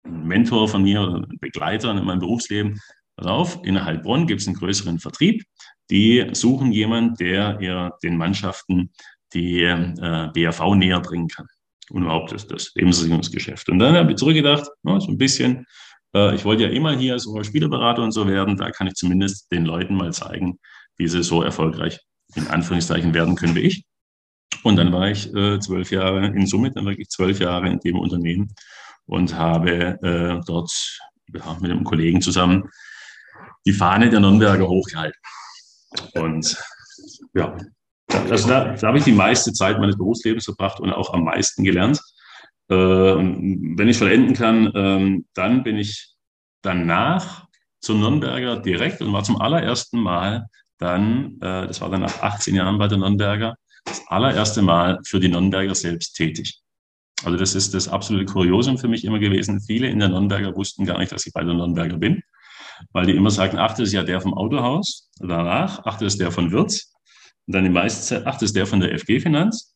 ein Mentor von mir oder ein Begleiter in meinem Berufsleben, pass auf, in Heilbronn gibt es einen größeren Vertrieb. Die suchen jemanden, der ihr den Mannschaften die äh, BAV näher bringen kann und überhaupt das, das Lebensversicherungsgeschäft. Und dann habe ich zurückgedacht, no, so ein bisschen, äh, ich wollte ja immer hier so Spielerberater und so werden, da kann ich zumindest den Leuten mal zeigen, wie sie so erfolgreich in Anführungszeichen werden können wie ich. Und dann war ich äh, zwölf Jahre in Summe, dann wirklich zwölf Jahre in dem Unternehmen und habe äh, dort mit einem Kollegen zusammen die Fahne der Nürnberger hochgehalten. Und ja, also da, da habe ich die meiste Zeit meines Berufslebens verbracht und auch am meisten gelernt. Äh, wenn ich vollenden kann, ähm, dann bin ich danach zu Nürnberger direkt und war zum allerersten Mal dann, äh, das war dann nach 18 Jahren bei der Nürnberger, das allererste Mal für die Nürnberger selbst tätig. Also das ist das absolute Kuriosum für mich immer gewesen. Viele in der Nürnberger wussten gar nicht, dass ich bei der Nürnberger bin, weil die immer sagten, ach, das ist ja der vom Autohaus. Danach, ach, das ist der von Wirtz. Und dann die meiste Zeit, ach, das ist der von der FG Finanz.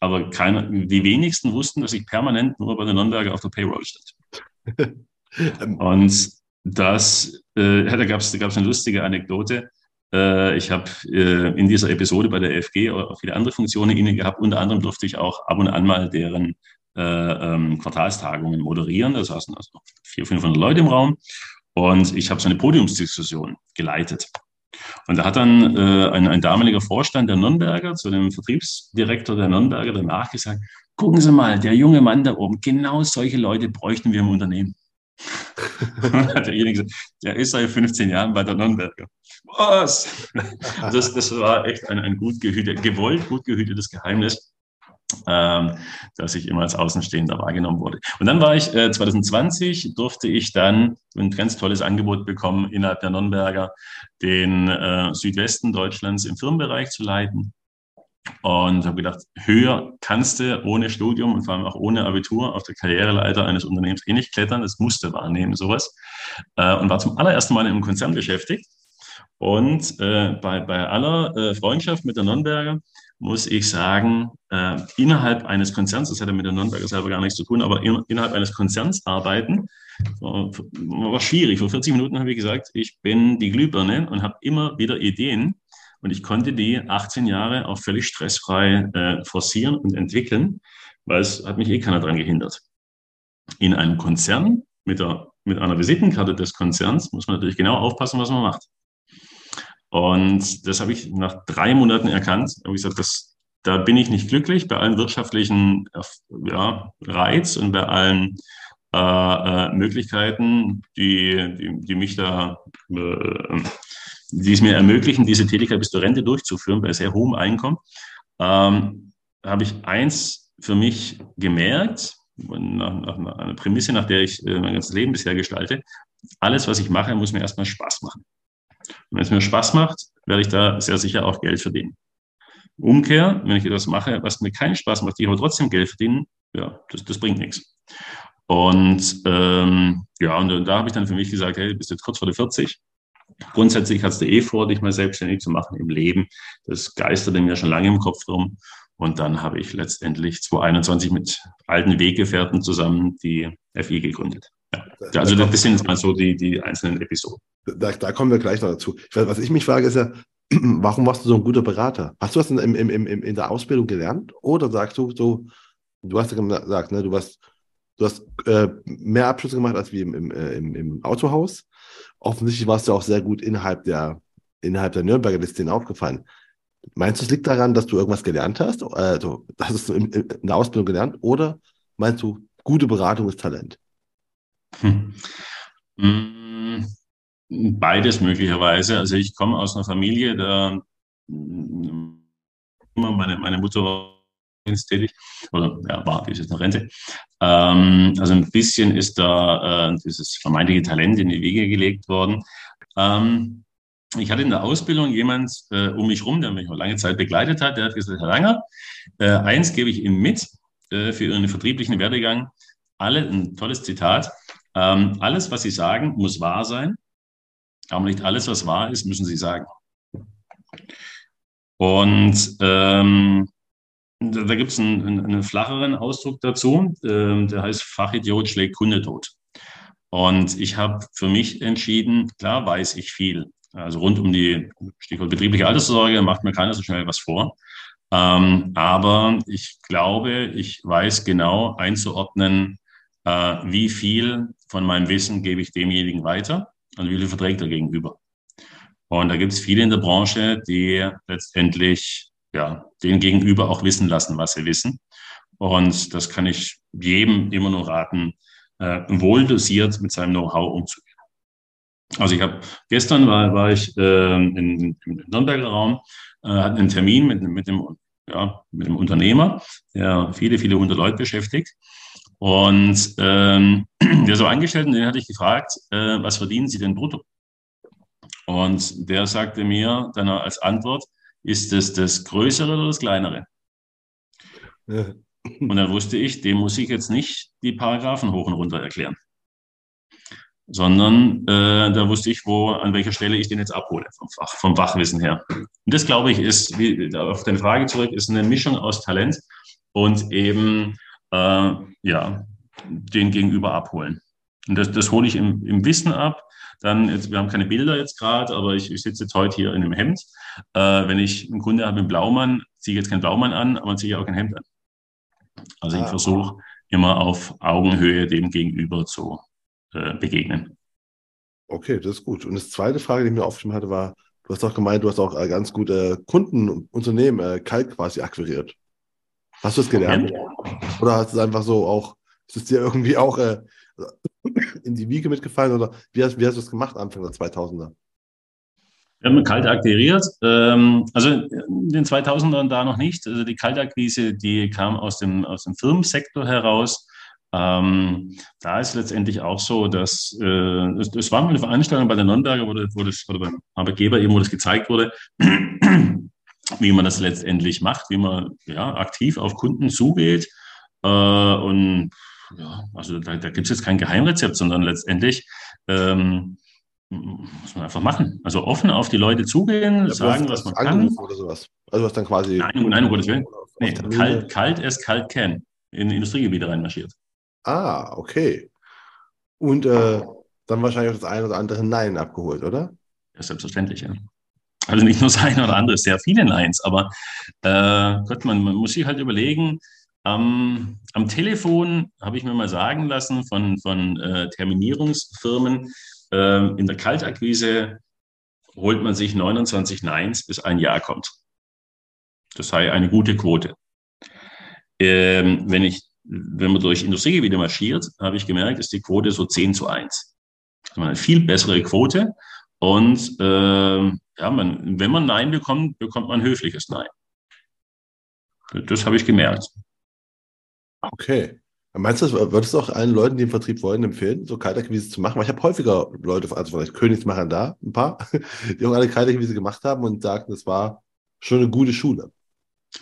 Aber keiner, die wenigsten wussten, dass ich permanent nur bei der Nürnberger auf der Payroll stand. Und das, äh, da gab es eine lustige Anekdote. Äh, ich habe äh, in dieser Episode bei der FG auch viele andere Funktionen inne gehabt. Unter anderem durfte ich auch ab und an mal deren äh, ähm, Quartalstagungen moderieren. Da saßen also 400, 500 Leute im Raum. Und ich habe so eine Podiumsdiskussion geleitet. Und da hat dann äh, ein, ein damaliger Vorstand der Nürnberger zu dem Vertriebsdirektor der Nürnberger danach gesagt, gucken Sie mal, der junge Mann da oben, genau solche Leute bräuchten wir im Unternehmen. hat derjenige gesagt, der ist seit 15 Jahren bei der Nürnberger. Was? Das, das war echt ein, ein gut gehütet, gewollt gut gehütetes Geheimnis ähm, dass ich immer als Außenstehender wahrgenommen wurde. Und dann war ich äh, 2020, durfte ich dann ein ganz tolles Angebot bekommen, innerhalb der Nürnberger den äh, Südwesten Deutschlands im Firmenbereich zu leiten. Und habe gedacht, höher kannst du ohne Studium und vor allem auch ohne Abitur auf der Karriereleiter eines Unternehmens eh nicht klettern. Das musste wahrnehmen, sowas. Äh, und war zum allerersten Mal in einem Konzern beschäftigt. Und äh, bei, bei aller äh, Freundschaft mit der Nürnberger muss ich sagen, äh, innerhalb eines Konzerns, das hat ja mit der Nürnberger selber gar nichts zu tun, aber in, innerhalb eines Konzerns arbeiten, war, war schwierig. Vor 40 Minuten habe ich gesagt, ich bin die Glühbirne und habe immer wieder Ideen und ich konnte die 18 Jahre auch völlig stressfrei äh, forcieren und entwickeln, weil es hat mich eh keiner daran gehindert. In einem Konzern mit, der, mit einer Visitenkarte des Konzerns muss man natürlich genau aufpassen, was man macht. Und das habe ich nach drei Monaten erkannt. Da habe ich gesagt, das, da bin ich nicht glücklich bei allen wirtschaftlichen ja, Reiz und bei allen äh, äh, Möglichkeiten, die, die, die, mich da, äh, die es mir ermöglichen, diese Tätigkeit bis zur Rente durchzuführen, bei sehr hohem Einkommen, ähm, habe ich eins für mich gemerkt, nach, nach einer Prämisse, nach der ich äh, mein ganzes Leben bisher gestalte. Alles, was ich mache, muss mir erstmal Spaß machen. Wenn es mir Spaß macht, werde ich da sehr sicher auch Geld verdienen. Umkehr, wenn ich etwas mache, was mir keinen Spaß macht, ich aber trotzdem Geld verdienen, ja, das, das bringt nichts. Und ähm, ja, und da habe ich dann für mich gesagt, hey, du bist jetzt kurz vor der 40. Grundsätzlich hast du eh vor, dich mal selbstständig zu machen im Leben. Das geisterte mir schon lange im Kopf rum. Und dann habe ich letztendlich 2021 mit alten Weggefährten zusammen die FI gegründet. Ja. Also das sind jetzt mal so die, die einzelnen Episoden. Da, da kommen wir gleich noch dazu. Was ich mich frage, ist ja, warum warst du so ein guter Berater? Hast du das in, im, im, in der Ausbildung gelernt? Oder sagst du so, du hast ja gesagt, ne, du hast, du hast äh, mehr Abschlüsse gemacht als wie im, im, äh, im, im Autohaus. Offensichtlich warst du auch sehr gut innerhalb der, innerhalb der Nürnberger Disziplin aufgefallen. Meinst du, es liegt daran, dass du irgendwas gelernt hast? Also, hast du in, in der Ausbildung gelernt? Oder meinst du, gute Beratung ist Talent? Hm. hm. Beides möglicherweise. Also ich komme aus einer Familie, da hm, meine, meine Mutter war tätig oder ja, war, die ist jetzt in Rente. Ähm, also ein bisschen ist da äh, dieses vermeintliche Talent in die Wege gelegt worden. Ähm, ich hatte in der Ausbildung jemand äh, um mich rum, der mich noch lange Zeit begleitet hat, der hat gesagt, Herr Langer, äh, eins gebe ich Ihnen mit äh, für Ihren vertrieblichen Werdegang. Alle, ein tolles Zitat, ähm, alles, was Sie sagen, muss wahr sein, aber nicht alles, was wahr ist, müssen Sie sagen. Und ähm, da, da gibt es einen, einen, einen, flacheren Ausdruck dazu, äh, der heißt Fachidiot schlägt Kunde tot. Und ich habe für mich entschieden, klar weiß ich viel. Also rund um die Stichwort betriebliche Alterssorge macht mir keiner so schnell was vor. Ähm, aber ich glaube, ich weiß genau einzuordnen, wie viel von meinem Wissen gebe ich demjenigen weiter und wie viel verträgt er gegenüber. Und da gibt es viele in der Branche, die letztendlich ja, den Gegenüber auch wissen lassen, was sie wissen. Und das kann ich jedem immer nur raten, äh, wohl dosiert mit seinem Know-how umzugehen. Also ich habe gestern war, war ich äh, in, im Nürnberger Raum, äh, hatte einen Termin mit, mit, dem, ja, mit dem Unternehmer, der viele, viele hundert Leute beschäftigt. Und ähm, der so Angestellten, den hatte ich gefragt, äh, was verdienen Sie denn brutto? Und der sagte mir dann als Antwort, ist es das Größere oder das Kleinere? Ja. Und dann wusste ich, dem muss ich jetzt nicht die Paragraphen hoch und runter erklären, sondern äh, da wusste ich, wo, an welcher Stelle ich den jetzt abhole vom, Fach, vom Fachwissen her. Und das, glaube ich, ist, wie, auf deine Frage zurück, ist eine Mischung aus Talent und eben äh, ja, den Gegenüber abholen. Und das, das hole ich im, im Wissen ab. Dann, jetzt, wir haben keine Bilder jetzt gerade, aber ich, ich sitze jetzt heute hier in einem Hemd. Äh, wenn ich einen Kunde habe mit Blaumann, ziehe ich jetzt keinen Blaumann an, aber ziehe ich auch kein Hemd an. Also ah, ich versuche immer auf Augenhöhe dem Gegenüber zu äh, begegnen. Okay, das ist gut. Und das zweite Frage, die ich mir aufgeschrieben hatte, war, du hast auch gemeint, du hast auch äh, ganz gute Kunden, Unternehmen, äh, kalt quasi akquiriert. Hast du es gelernt? Oder hast du es einfach so auch, ist es dir irgendwie auch äh, in die Wiege mitgefallen oder wie hast, wie hast du es gemacht Anfang der 2000er? Wir haben kalt akquiriert. Ähm, also in den 2000ern da noch nicht. Also die Kaltakquise, die kam aus dem, aus dem Firmensektor heraus. Ähm, da ist letztendlich auch so, dass äh, es, es war mal eine Veranstaltung bei der Nürnberger, wo, wo das, oder beim Arbeitgeber eben, wo das gezeigt wurde, wie man das letztendlich macht, wie man ja, aktiv auf Kunden zugeht. Äh, und ja, also da, da gibt es jetzt kein Geheimrezept, sondern letztendlich ähm, muss man einfach machen. Also offen auf die Leute zugehen, ja, sagen, was man kann. Oder sowas. Also was dann quasi. Nein, nein, um Gottes Willen. Nee, kalt, kalt es kalt kennen. In Industriegebiete reinmarschiert. Ah, okay. Und äh, dann wahrscheinlich auch das eine oder andere Nein abgeholt, oder? Ja, selbstverständlich, ja. Also nicht nur das eine oder andere, sehr viele Neins, aber äh, Gott, man, man muss sich halt überlegen, am, am Telefon habe ich mir mal sagen lassen von, von äh, Terminierungsfirmen, äh, in der Kaltakquise holt man sich 29 Neins, bis ein Ja kommt. Das sei eine gute Quote. Ähm, wenn, ich, wenn man durch Industriegebiete marschiert, habe ich gemerkt, ist die Quote so 10 zu 1. Also eine viel bessere Quote. Und äh, ja, man, wenn man Nein bekommt, bekommt man höfliches Nein. Das habe ich gemerkt. Okay. Meinst du, würdest du auch allen Leuten, die im Vertrieb wollen, empfehlen, so Kaltakquise zu machen? Weil ich habe häufiger Leute, also vielleicht Königsmacher da, ein paar, die auch alle Kaltakquise gemacht haben und sagten, das war schon eine gute Schule.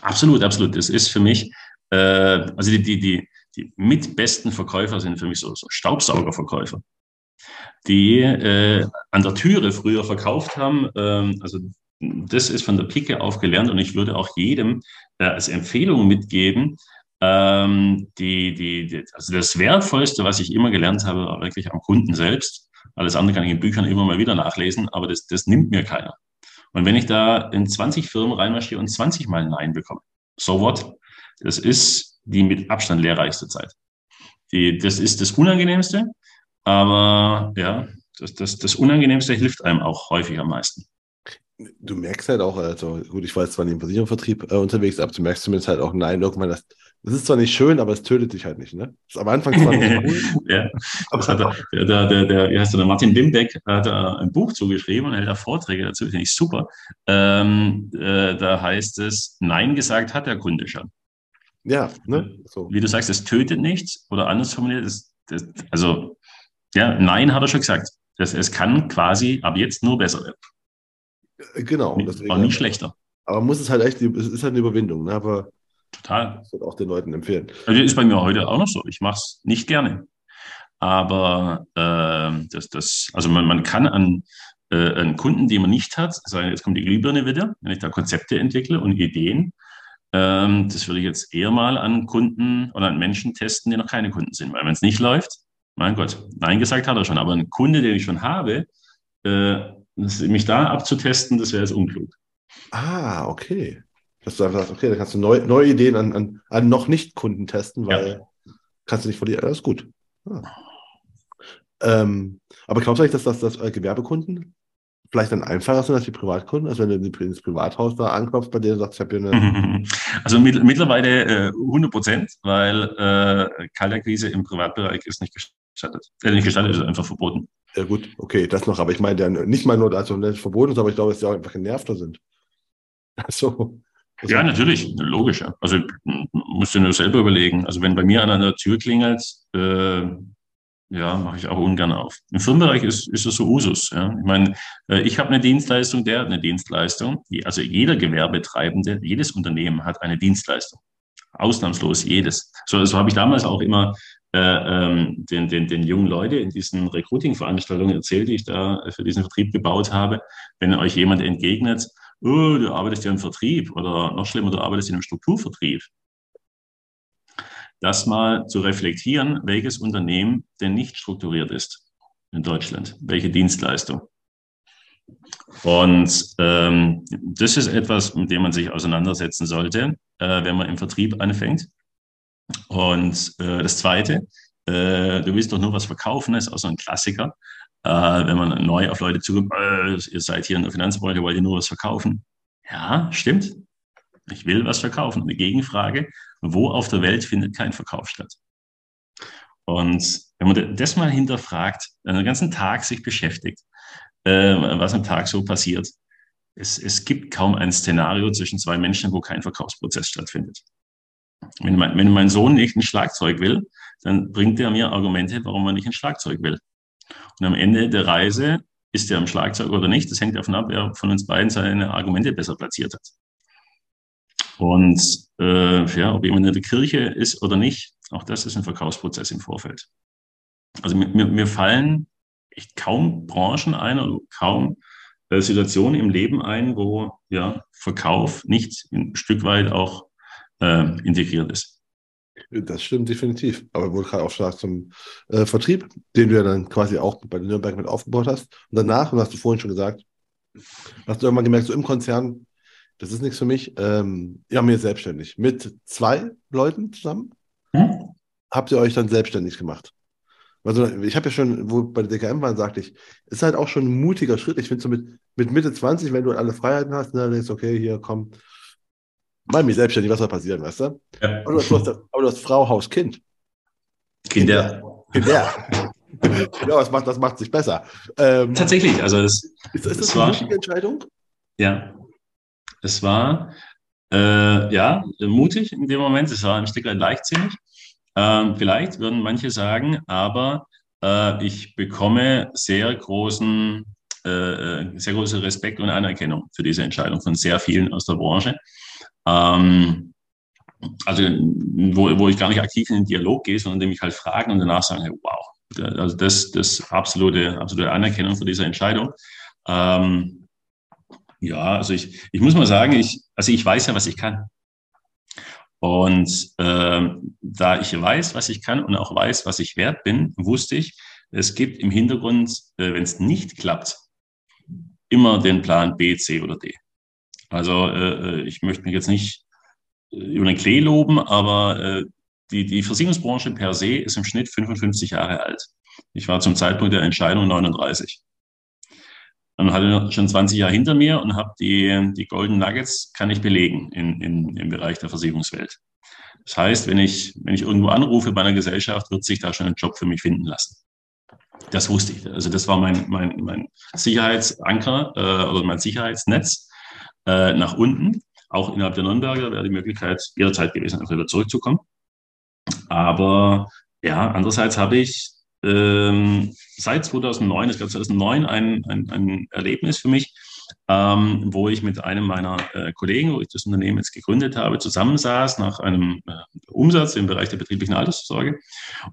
Absolut, absolut. Das ist für mich, äh, also die, die, die, die mitbesten Verkäufer sind für mich so, so Staubsaugerverkäufer, die äh, an der Türe früher verkauft haben. Ähm, also das ist von der Picke auf gelernt und ich würde auch jedem äh, als Empfehlung mitgeben, ähm, die, die, die, also das Wertvollste, was ich immer gelernt habe, war wirklich am Kunden selbst. Alles andere kann ich in Büchern immer mal wieder nachlesen, aber das, das nimmt mir keiner. Und wenn ich da in 20 Firmen reinmarschiere und 20 Mal Nein bekomme, so what? Das ist die mit Abstand lehrreichste Zeit. Die, das ist das Unangenehmste, aber ja, das, das, das Unangenehmste hilft einem auch häufig am meisten du merkst halt auch, also gut, ich war jetzt zwar nicht im Versicherungsvertrieb äh, unterwegs, aber du merkst zumindest halt auch, nein, irgendwann, das, das ist zwar nicht schön, aber es tötet dich halt nicht, ne? Das ist am Anfang zwar nicht cool. ja, das hat der, der, der, der, wie heißt der, Martin Bimbeck hat da ein Buch zugeschrieben und hält da Vorträge dazu, finde ich super. Ähm, äh, da heißt es, Nein gesagt hat der Kunde schon. Ja, ne? So. Wie du sagst, es tötet nichts oder anders formuliert, das, das, also, ja, Nein hat er schon gesagt. Das, es kann quasi ab jetzt nur besser werden. Genau. Deswegen, aber nicht schlechter. Aber muss es halt echt, es ist halt eine Überwindung, ne? aber Total. Das würde auch den Leuten empfehlen. Also ist bei mir heute auch noch so. Ich mache es nicht gerne. Aber äh, das, das, also man, man kann an, äh, an Kunden, die man nicht hat, sagen, jetzt kommt die Glühbirne wieder, wenn ich da Konzepte entwickle und Ideen, ähm, das würde ich jetzt eher mal an Kunden oder an Menschen testen, die noch keine Kunden sind. Weil wenn es nicht läuft, mein Gott, nein gesagt hat er schon. Aber ein Kunde, den ich schon habe, äh, mich da abzutesten, das wäre jetzt unklug. Ah, okay. Dass du einfach sagst, okay, da kannst du neu, neue Ideen an, an, an noch nicht Kunden testen, weil ja. kannst du nicht verlieren. Das ist gut. Ah. Ähm, aber glaubst du eigentlich, dass das, das äh, Gewerbekunden vielleicht dann einfacher sind als die Privatkunden? Also wenn du ins Privathaus da anklopfst, bei denen sagst, ich habe hier eine. Also mit, mittlerweile äh, 100 Prozent, weil äh, Kaltakquise im Privatbereich ist nicht gestattet. Äh, nicht gestattet, ist einfach verboten. Ja gut, okay, das noch. Aber ich meine, nicht mal nur, also nicht verboten ist, aber ich glaube, dass die auch einfach genervter sind. Also, also, ja, natürlich, logisch. Ja. Also musst du nur selber überlegen. Also wenn bei mir einer an der Tür klingelt, äh, ja, mache ich auch ungern auf. Im Firmenbereich ist, ist das so Usus. Ja. Ich meine, äh, ich habe eine Dienstleistung, der hat eine Dienstleistung. Die, also jeder Gewerbetreibende, jedes Unternehmen hat eine Dienstleistung. Ausnahmslos jedes. So, so habe ich damals auch immer den, den, den jungen Leute in diesen Recruiting-Veranstaltungen erzählt, die ich da für diesen Vertrieb gebaut habe. Wenn euch jemand entgegnet, oh, du arbeitest ja im Vertrieb oder noch schlimmer, du arbeitest in einem Strukturvertrieb. das mal zu reflektieren, welches Unternehmen denn nicht strukturiert ist in Deutschland, welche Dienstleistung. Und ähm, das ist etwas, mit dem man sich auseinandersetzen sollte, äh, wenn man im Vertrieb anfängt. Und äh, das Zweite, äh, du willst doch nur was verkaufen, ist auch so ein Klassiker. Äh, wenn man neu auf Leute zukommt, äh, ihr seid hier in der Finanzbranche, wollt ihr nur was verkaufen. Ja, stimmt. Ich will was verkaufen. Eine Gegenfrage, wo auf der Welt findet kein Verkauf statt? Und wenn man das mal hinterfragt, den ganzen Tag sich beschäftigt, äh, was am Tag so passiert, es, es gibt kaum ein Szenario zwischen zwei Menschen, wo kein Verkaufsprozess stattfindet. Wenn mein, wenn mein Sohn nicht ein Schlagzeug will, dann bringt er mir Argumente, warum er nicht ein Schlagzeug will. Und am Ende der Reise ist er am Schlagzeug oder nicht. Das hängt davon ab, wer von uns beiden seine Argumente besser platziert hat. Und äh, ja, ob jemand in der Kirche ist oder nicht, auch das ist ein Verkaufsprozess im Vorfeld. Also mir, mir fallen echt kaum Branchen ein oder kaum äh, Situationen im Leben ein, wo ja, Verkauf nicht ein Stück weit auch äh, integriert ist. Das stimmt definitiv. Aber wo du gerade auch sagst zum äh, Vertrieb, den du ja dann quasi auch bei Nürnberg mit aufgebaut hast. Und danach, und hast du vorhin schon gesagt, hast du irgendwann gemerkt, so im Konzern, das ist nichts für mich. Ähm, ihr habt mir selbstständig. Mit zwei Leuten zusammen hm? habt ihr euch dann selbstständig gemacht. Also ich habe ja schon, wo bei der DKM waren, sagte ich, ist halt auch schon ein mutiger Schritt. Ich finde so mit, mit Mitte 20, wenn du alle Freiheiten hast, ne, dann denkst du, okay, hier komm, mal mich selbstständig, was soll passieren, weißt du? Ja. Aber, du hast, aber du hast Frau, Haus, Kind. Kinder. Kinder. genau, das macht, das macht sich besser. Ähm, Tatsächlich, also das, ist, ist das, eine mutige Entscheidung? Ja, es war äh, ja mutig in dem Moment. Es war ein Stück weit leichtsinnig. Ähm, vielleicht würden manche sagen, aber äh, ich bekomme sehr großen, äh, äh, sehr großen Respekt und Anerkennung für diese Entscheidung von sehr vielen aus der Branche. Ähm, also wo, wo ich gar nicht aktiv in den Dialog gehe, sondern die mich halt fragen und danach sagen, hey, wow, also das, das absolute, absolute Anerkennung für diese Entscheidung. Ähm, ja, also ich, ich muss mal sagen, ich, also ich weiß ja, was ich kann. Und äh, da ich weiß, was ich kann und auch weiß, was ich wert bin, wusste ich, es gibt im Hintergrund, äh, wenn es nicht klappt, immer den Plan B, C oder D. Also äh, äh, ich möchte mich jetzt nicht äh, über den Klee loben, aber äh, die, die Versicherungsbranche per se ist im Schnitt 55 Jahre alt. Ich war zum Zeitpunkt der Entscheidung 39. Und hatte schon 20 Jahre hinter mir und habe die, die Golden Nuggets, kann ich belegen in, in, im Bereich der Versicherungswelt. Das heißt, wenn ich, wenn ich irgendwo anrufe bei einer Gesellschaft, wird sich da schon ein Job für mich finden lassen. Das wusste ich. Also das war mein, mein, mein Sicherheitsanker äh, oder mein Sicherheitsnetz äh, nach unten. Auch innerhalb der Nürnberger wäre die Möglichkeit jederzeit gewesen, einfach wieder zurückzukommen. Aber ja, andererseits habe ich ähm, seit 2009, es gab 2009 ein, ein, ein Erlebnis für mich, ähm, wo ich mit einem meiner äh, Kollegen, wo ich das Unternehmen jetzt gegründet habe, zusammensaß nach einem äh, Umsatz im Bereich der betrieblichen Altersvorsorge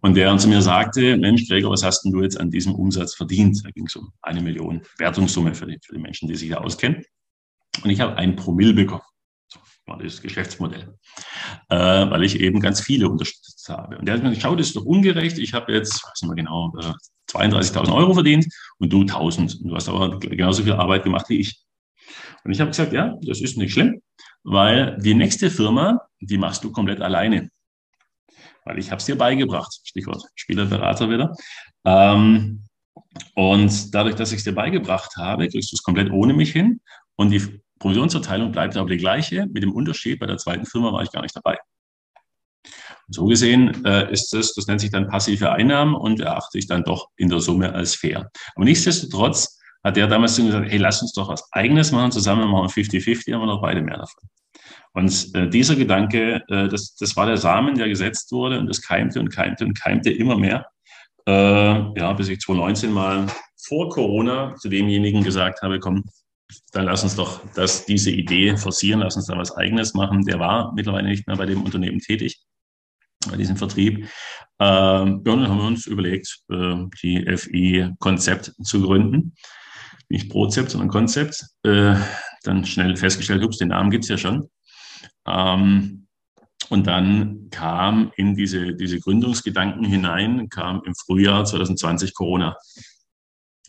und der zu mir sagte, Mensch, Gregor, was hast denn du jetzt an diesem Umsatz verdient? Da ging es um eine Million Wertungssumme für die, für die Menschen, die sich da auskennen. Und ich habe ein Promille bekommen. So war das Geschäftsmodell. Äh, weil ich eben ganz viele unterstützt habe. Und der hat mir gesagt, schau, das ist doch ungerecht. Ich habe jetzt, weiß nicht mehr genau, 32.000 äh, Euro verdient und du 1.000. Du hast aber genauso viel Arbeit gemacht wie ich. Und ich habe gesagt, ja, das ist nicht schlimm, weil die nächste Firma, die machst du komplett alleine. Weil ich habe es dir beigebracht. Stichwort Spielerberater wieder. Ähm, und dadurch, dass ich es dir beigebracht habe, kriegst du es komplett ohne mich hin. Und die Provisionsverteilung bleibt aber die gleiche. Mit dem Unterschied, bei der zweiten Firma war ich gar nicht dabei. Und so gesehen äh, ist das, das nennt sich dann passive Einnahmen und erachte ich dann doch in der Summe als fair. Aber nichtsdestotrotz hat der damals gesagt, hey, lass uns doch was Eigenes machen, zusammen machen wir 50-50, haben wir noch beide mehr davon. Und äh, dieser Gedanke, äh, das, das war der Samen, der gesetzt wurde und das keimte und keimte und keimte immer mehr. Äh, ja, bis ich 2019 mal vor Corona zu demjenigen gesagt habe, komm, dann lass uns doch das, diese Idee forcieren, lass uns da was Eigenes machen. Der war mittlerweile nicht mehr bei dem Unternehmen tätig, bei diesem Vertrieb. Ähm, ja, dann haben wir uns überlegt, äh, die FI-Konzept zu gründen. Nicht Prozept, sondern Konzept. Äh, dann schnell festgestellt, ups, den Namen gibt's ja schon. Ähm, Und dann kam in diese, diese Gründungsgedanken hinein, kam im Frühjahr 2020 Corona.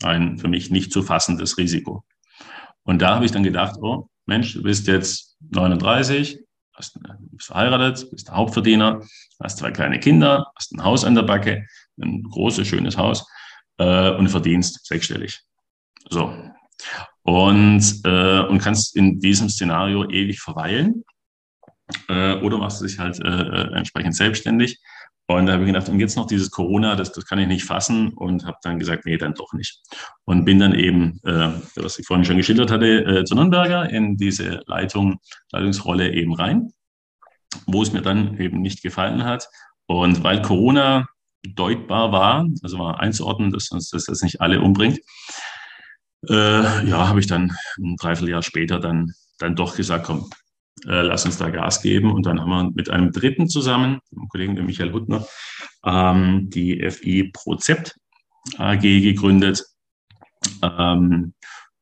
Ein für mich nicht zu fassendes Risiko. Und da habe ich dann gedacht, oh Mensch, du bist jetzt 39, hast, bist verheiratet, bist der Hauptverdiener, hast zwei kleine Kinder, hast ein Haus an der Backe, ein großes, schönes Haus äh, und verdienst sechsstellig. So. Und, äh, und kannst in diesem Szenario ewig verweilen äh, oder machst du dich halt äh, äh, entsprechend selbstständig. Und da habe ich gedacht, und jetzt noch dieses Corona, das, das kann ich nicht fassen und habe dann gesagt, nee, dann doch nicht. Und bin dann eben, äh, was ich vorhin schon geschildert hatte, äh, zu Nürnberger in diese Leitung, Leitungsrolle eben rein, wo es mir dann eben nicht gefallen hat. Und weil Corona deutbar war, also war einzuordnen, dass uns das jetzt nicht alle umbringt, äh, ja, habe ich dann ein Dreivierteljahr später dann, dann doch gesagt, komm, äh, lass uns da Gas geben. Und dann haben wir mit einem Dritten zusammen, dem Kollegen Michael Huttner, ähm, die FI Prozept AG gegründet. Ähm,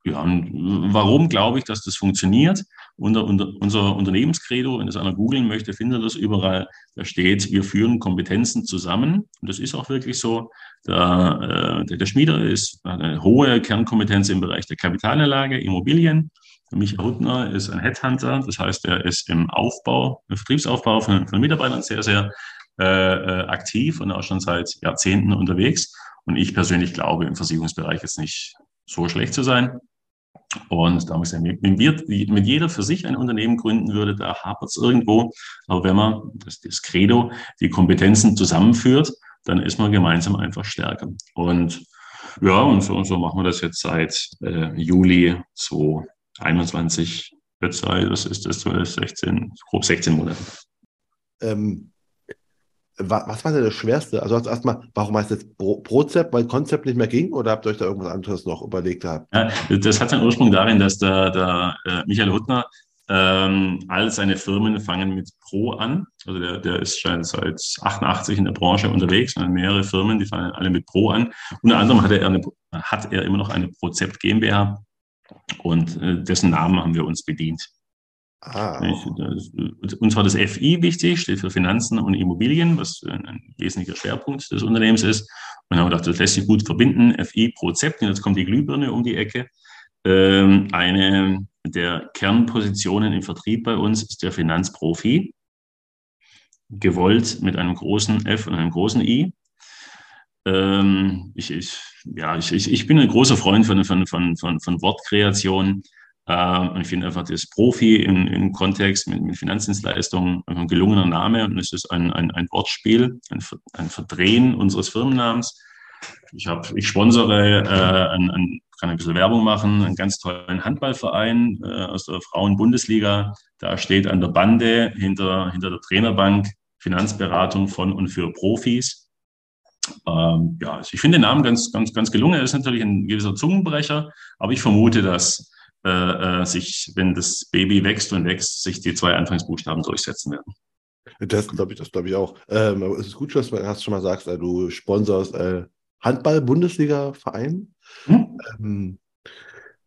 ja, warum glaube ich, dass das funktioniert? Unter, unser Unternehmenskredo, wenn das einer googeln möchte, findet das überall. Da steht, wir führen Kompetenzen zusammen. Und das ist auch wirklich so. Der, äh, der Schmieder ist eine hohe Kernkompetenz im Bereich der Kapitalanlage, Immobilien. Michael Huttner ist ein Headhunter, das heißt, er ist im Aufbau, im Vertriebsaufbau von, von Mitarbeitern sehr, sehr äh, äh, aktiv und auch schon seit Jahrzehnten unterwegs. Und ich persönlich glaube, im Versicherungsbereich jetzt nicht so schlecht zu sein. Und da muss ich sagen, wenn, wir, wenn jeder für sich ein Unternehmen gründen würde, da hapert es irgendwo. Aber wenn man, das, das Credo, die Kompetenzen zusammenführt, dann ist man gemeinsam einfach stärker. Und ja, und so, so machen wir das jetzt seit äh, Juli 2020. 21 Website, das ist das 12, 16, grob 16 Monate. Ähm, was war denn das Schwerste? Also erstmal, warum heißt es Prozep, weil Konzept nicht mehr ging oder habt ihr euch da irgendwas anderes noch überlegt gehabt? Ja, das hat seinen Ursprung darin, dass der, der äh, Michael Huttner ähm, all seine Firmen fangen mit Pro an. Also der, der ist schon seit 88 in der Branche unterwegs und mehrere Firmen, die fangen alle mit Pro an. Unter anderem hat er, eine, hat er immer noch eine Prozept GmbH und äh, dessen Namen haben wir uns bedient. Ah. Uns war das FI wichtig, steht für Finanzen und Immobilien, was ein wesentlicher Schwerpunkt des Unternehmens ist. Und haben gedacht, das lässt sich gut verbinden. FI Prozept, und jetzt kommt die Glühbirne um die Ecke. Ähm, eine der Kernpositionen im Vertrieb bei uns ist der Finanzprofi, gewollt mit einem großen F und einem großen I. Ähm, ich, ich, ja, ich, ich, bin ein großer Freund von, von, von, von, von Wortkreation. Äh, ich finde einfach das Profi im, im Kontext mit, mit Finanzdienstleistungen ein gelungener Name und es ist ein, ein, ein Wortspiel, ein, ein Verdrehen unseres Firmennamens. Ich, hab, ich sponsere, äh, ein, ein, kann ein bisschen Werbung machen, einen ganz tollen Handballverein äh, aus der Frauenbundesliga. Da steht an der Bande hinter, hinter der Trainerbank Finanzberatung von und für Profis. Ähm, ja, also ich finde den Namen ganz, ganz, ganz gelungen. Er ist natürlich ein gewisser Zungenbrecher, aber ich vermute, dass äh, äh, sich, wenn das Baby wächst und wächst, sich die zwei Anfangsbuchstaben durchsetzen werden. Das glaube ich, das glaube ich auch. Ähm, es ist gut, dass du hast schon mal sagst, äh, du sponsorst äh, Handball-Bundesliga-Verein. Hm? Ähm,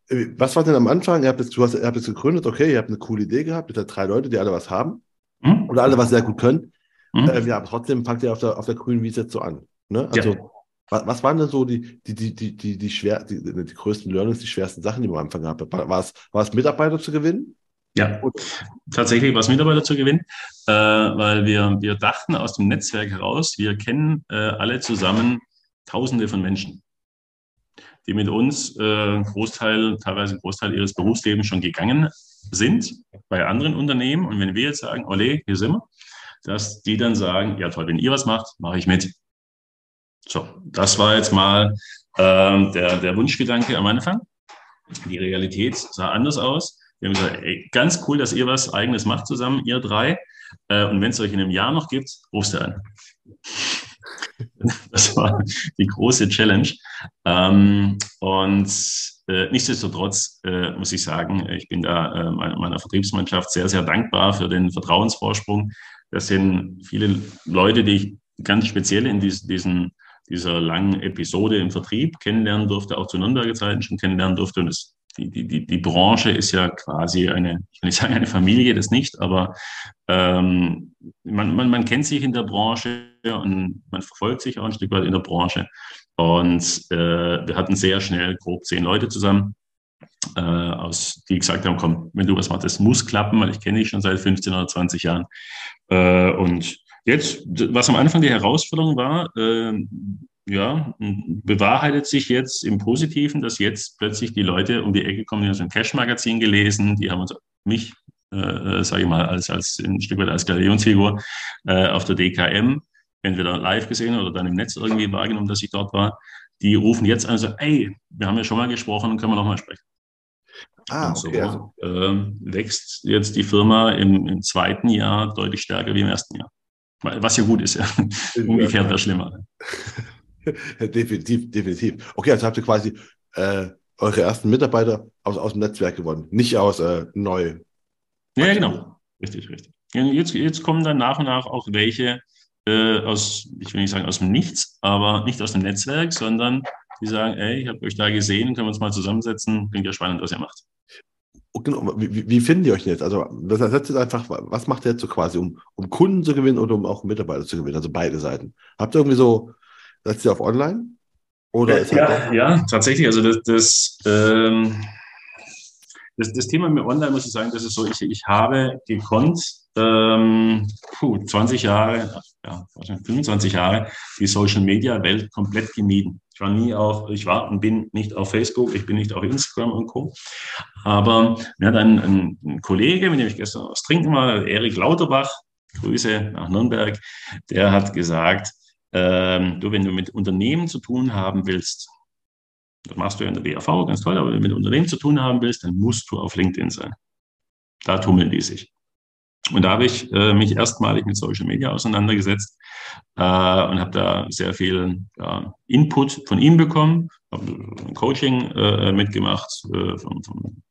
äh, was war denn am Anfang? Ihr habt jetzt, du hast, ihr habt jetzt gegründet, okay, ihr habt eine coole Idee gehabt, ihr seid drei Leute, die alle was haben hm? oder alle was sehr gut können. Hm? Ähm, ja, aber trotzdem fangt ihr auf der, auf der grünen Wiese jetzt so an. Ne? Also, ja. was, was waren denn so die, die, die, die, die, die, schwer, die, die größten Learnings, die schwersten Sachen, die man am Anfang gehabt habt? War es, war es Mitarbeiter zu gewinnen? Ja, tatsächlich war es Mitarbeiter zu gewinnen, äh, weil wir, wir dachten aus dem Netzwerk heraus, wir kennen äh, alle zusammen Tausende von Menschen, die mit uns äh, Großteil, teilweise Großteil ihres Berufslebens schon gegangen sind bei anderen Unternehmen. Und wenn wir jetzt sagen, Ole, hier sind wir, dass die dann sagen, ja toll, wenn ihr was macht, mache ich mit. So, das war jetzt mal ähm, der, der Wunschgedanke am Anfang. Die Realität sah anders aus. Wir haben gesagt, ey, ganz cool, dass ihr was Eigenes macht zusammen, ihr drei. Äh, und wenn es euch in einem Jahr noch gibt, rufst du an. Das war die große Challenge. Ähm, und äh, nichtsdestotrotz äh, muss ich sagen, ich bin da äh, meiner Vertriebsmannschaft sehr, sehr dankbar für den Vertrauensvorsprung. Das sind viele Leute, die ich ganz speziell in dies, diesen dieser langen Episode im Vertrieb kennenlernen durfte, auch zu Nürnberger Zeiten schon kennenlernen durfte. Und es die, die, die Branche ist ja quasi eine, ich will nicht sagen eine Familie, das nicht, aber ähm, man, man, man kennt sich in der Branche und man verfolgt sich auch ein Stück weit in der Branche. Und äh, wir hatten sehr schnell grob zehn Leute zusammen, äh, aus, die gesagt haben, komm, wenn du was machst, das muss klappen, weil ich kenne dich schon seit 15 oder 20 Jahren. Äh, und jetzt, was am Anfang die Herausforderung war, äh, ja, bewahrheitet sich jetzt im Positiven, dass jetzt plötzlich die Leute um die Ecke kommen, die haben so ein Cash-Magazin gelesen, die haben uns mich, äh, äh sage ich mal, als, als ein Stück weit als Galionsfigur äh, auf der DKM entweder live gesehen oder dann im Netz irgendwie wahrgenommen, dass ich dort war. Die rufen jetzt sagen, ey, wir haben ja schon mal gesprochen, können wir noch mal sprechen. Ah, und so okay. Also äh, wächst jetzt die Firma im, im, zweiten Jahr deutlich stärker wie im ersten Jahr. Was ja gut ist, ja. Umgekehrt wäre schlimmer. definitiv, definitiv. Okay, also habt ihr quasi äh, eure ersten Mitarbeiter aus, aus dem Netzwerk gewonnen, nicht aus äh, neu. Ja, genau. Richtig, richtig. Jetzt, jetzt kommen dann nach und nach auch welche äh, aus, ich will nicht sagen aus dem Nichts, aber nicht aus dem Netzwerk, sondern die sagen, ey, ich habe euch da gesehen, können wir uns mal zusammensetzen, klingt ja spannend, was ihr macht. Genau. Wie, wie finden die euch jetzt? Also, das ersetzt jetzt einfach, was macht ihr jetzt so quasi, um, um Kunden zu gewinnen oder um auch Mitarbeiter zu gewinnen? Also beide Seiten. Habt ihr irgendwie so Setzt ihr auf online? Oder äh, ja, halt ja, tatsächlich. Also das, das, ähm, das, das, Thema mit Online muss ich sagen, das ist so, ich, ich habe gekonnt, ähm, puh, 20 Jahre, ja, 25 Jahre, die Social Media Welt komplett gemieden. War nie auf, ich war und bin nicht auf Facebook, ich bin nicht auf Instagram und Co. Aber mir hat ein, ein, Kollege, mit dem ich gestern was trinken war, Erik Lauterbach, Grüße nach Nürnberg, der hat gesagt, ähm, du, wenn du mit Unternehmen zu tun haben willst, das machst du ja in der BAV, ganz toll, aber wenn du mit Unternehmen zu tun haben willst, dann musst du auf LinkedIn sein. Da tummeln die sich. Und da habe ich äh, mich erstmalig mit Social Media auseinandergesetzt äh, und habe da sehr viel ja, Input von ihm bekommen, habe ein Coaching äh, mitgemacht äh, von, von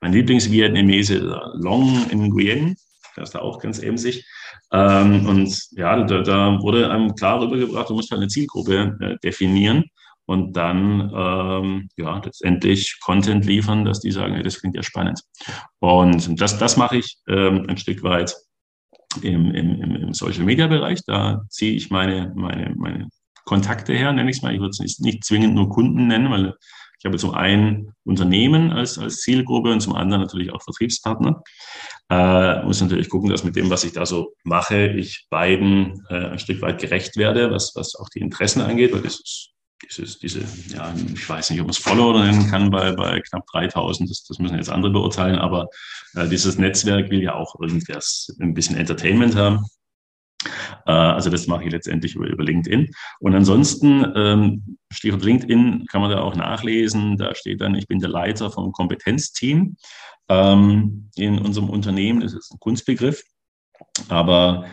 mein Lieblingsvietnamese Long Nguyen, der ist da auch ganz emsig. Ähm, und ja, da, da, wurde einem klar rübergebracht, du musst halt eine Zielgruppe äh, definieren und dann ähm, ja letztendlich Content liefern, dass die sagen, hey, das klingt ja spannend. Und das, das mache ich ähm, ein Stück weit im, im, im Social Media Bereich. Da ziehe ich meine, meine, meine Kontakte her, nenne ich es mal. Ich würde es nicht, nicht zwingend nur Kunden nennen, weil ich habe zum einen Unternehmen als, als Zielgruppe und zum anderen natürlich auch Vertriebspartner. Äh, muss natürlich gucken, dass mit dem, was ich da so mache, ich beiden äh, ein Stück weit gerecht werde, was, was auch die Interessen angeht, weil das ist dieses, diese, ja, ich weiß nicht, ob man es Follower nennen kann bei, bei knapp 3000, das, das müssen jetzt andere beurteilen, aber äh, dieses Netzwerk will ja auch irgendwas, ein bisschen Entertainment haben. Äh, also das mache ich letztendlich über, über LinkedIn. Und ansonsten, ähm, Stichwort LinkedIn, kann man da auch nachlesen. Da steht dann, ich bin der Leiter vom Kompetenzteam ähm, in unserem Unternehmen. Das ist ein Kunstbegriff. Aber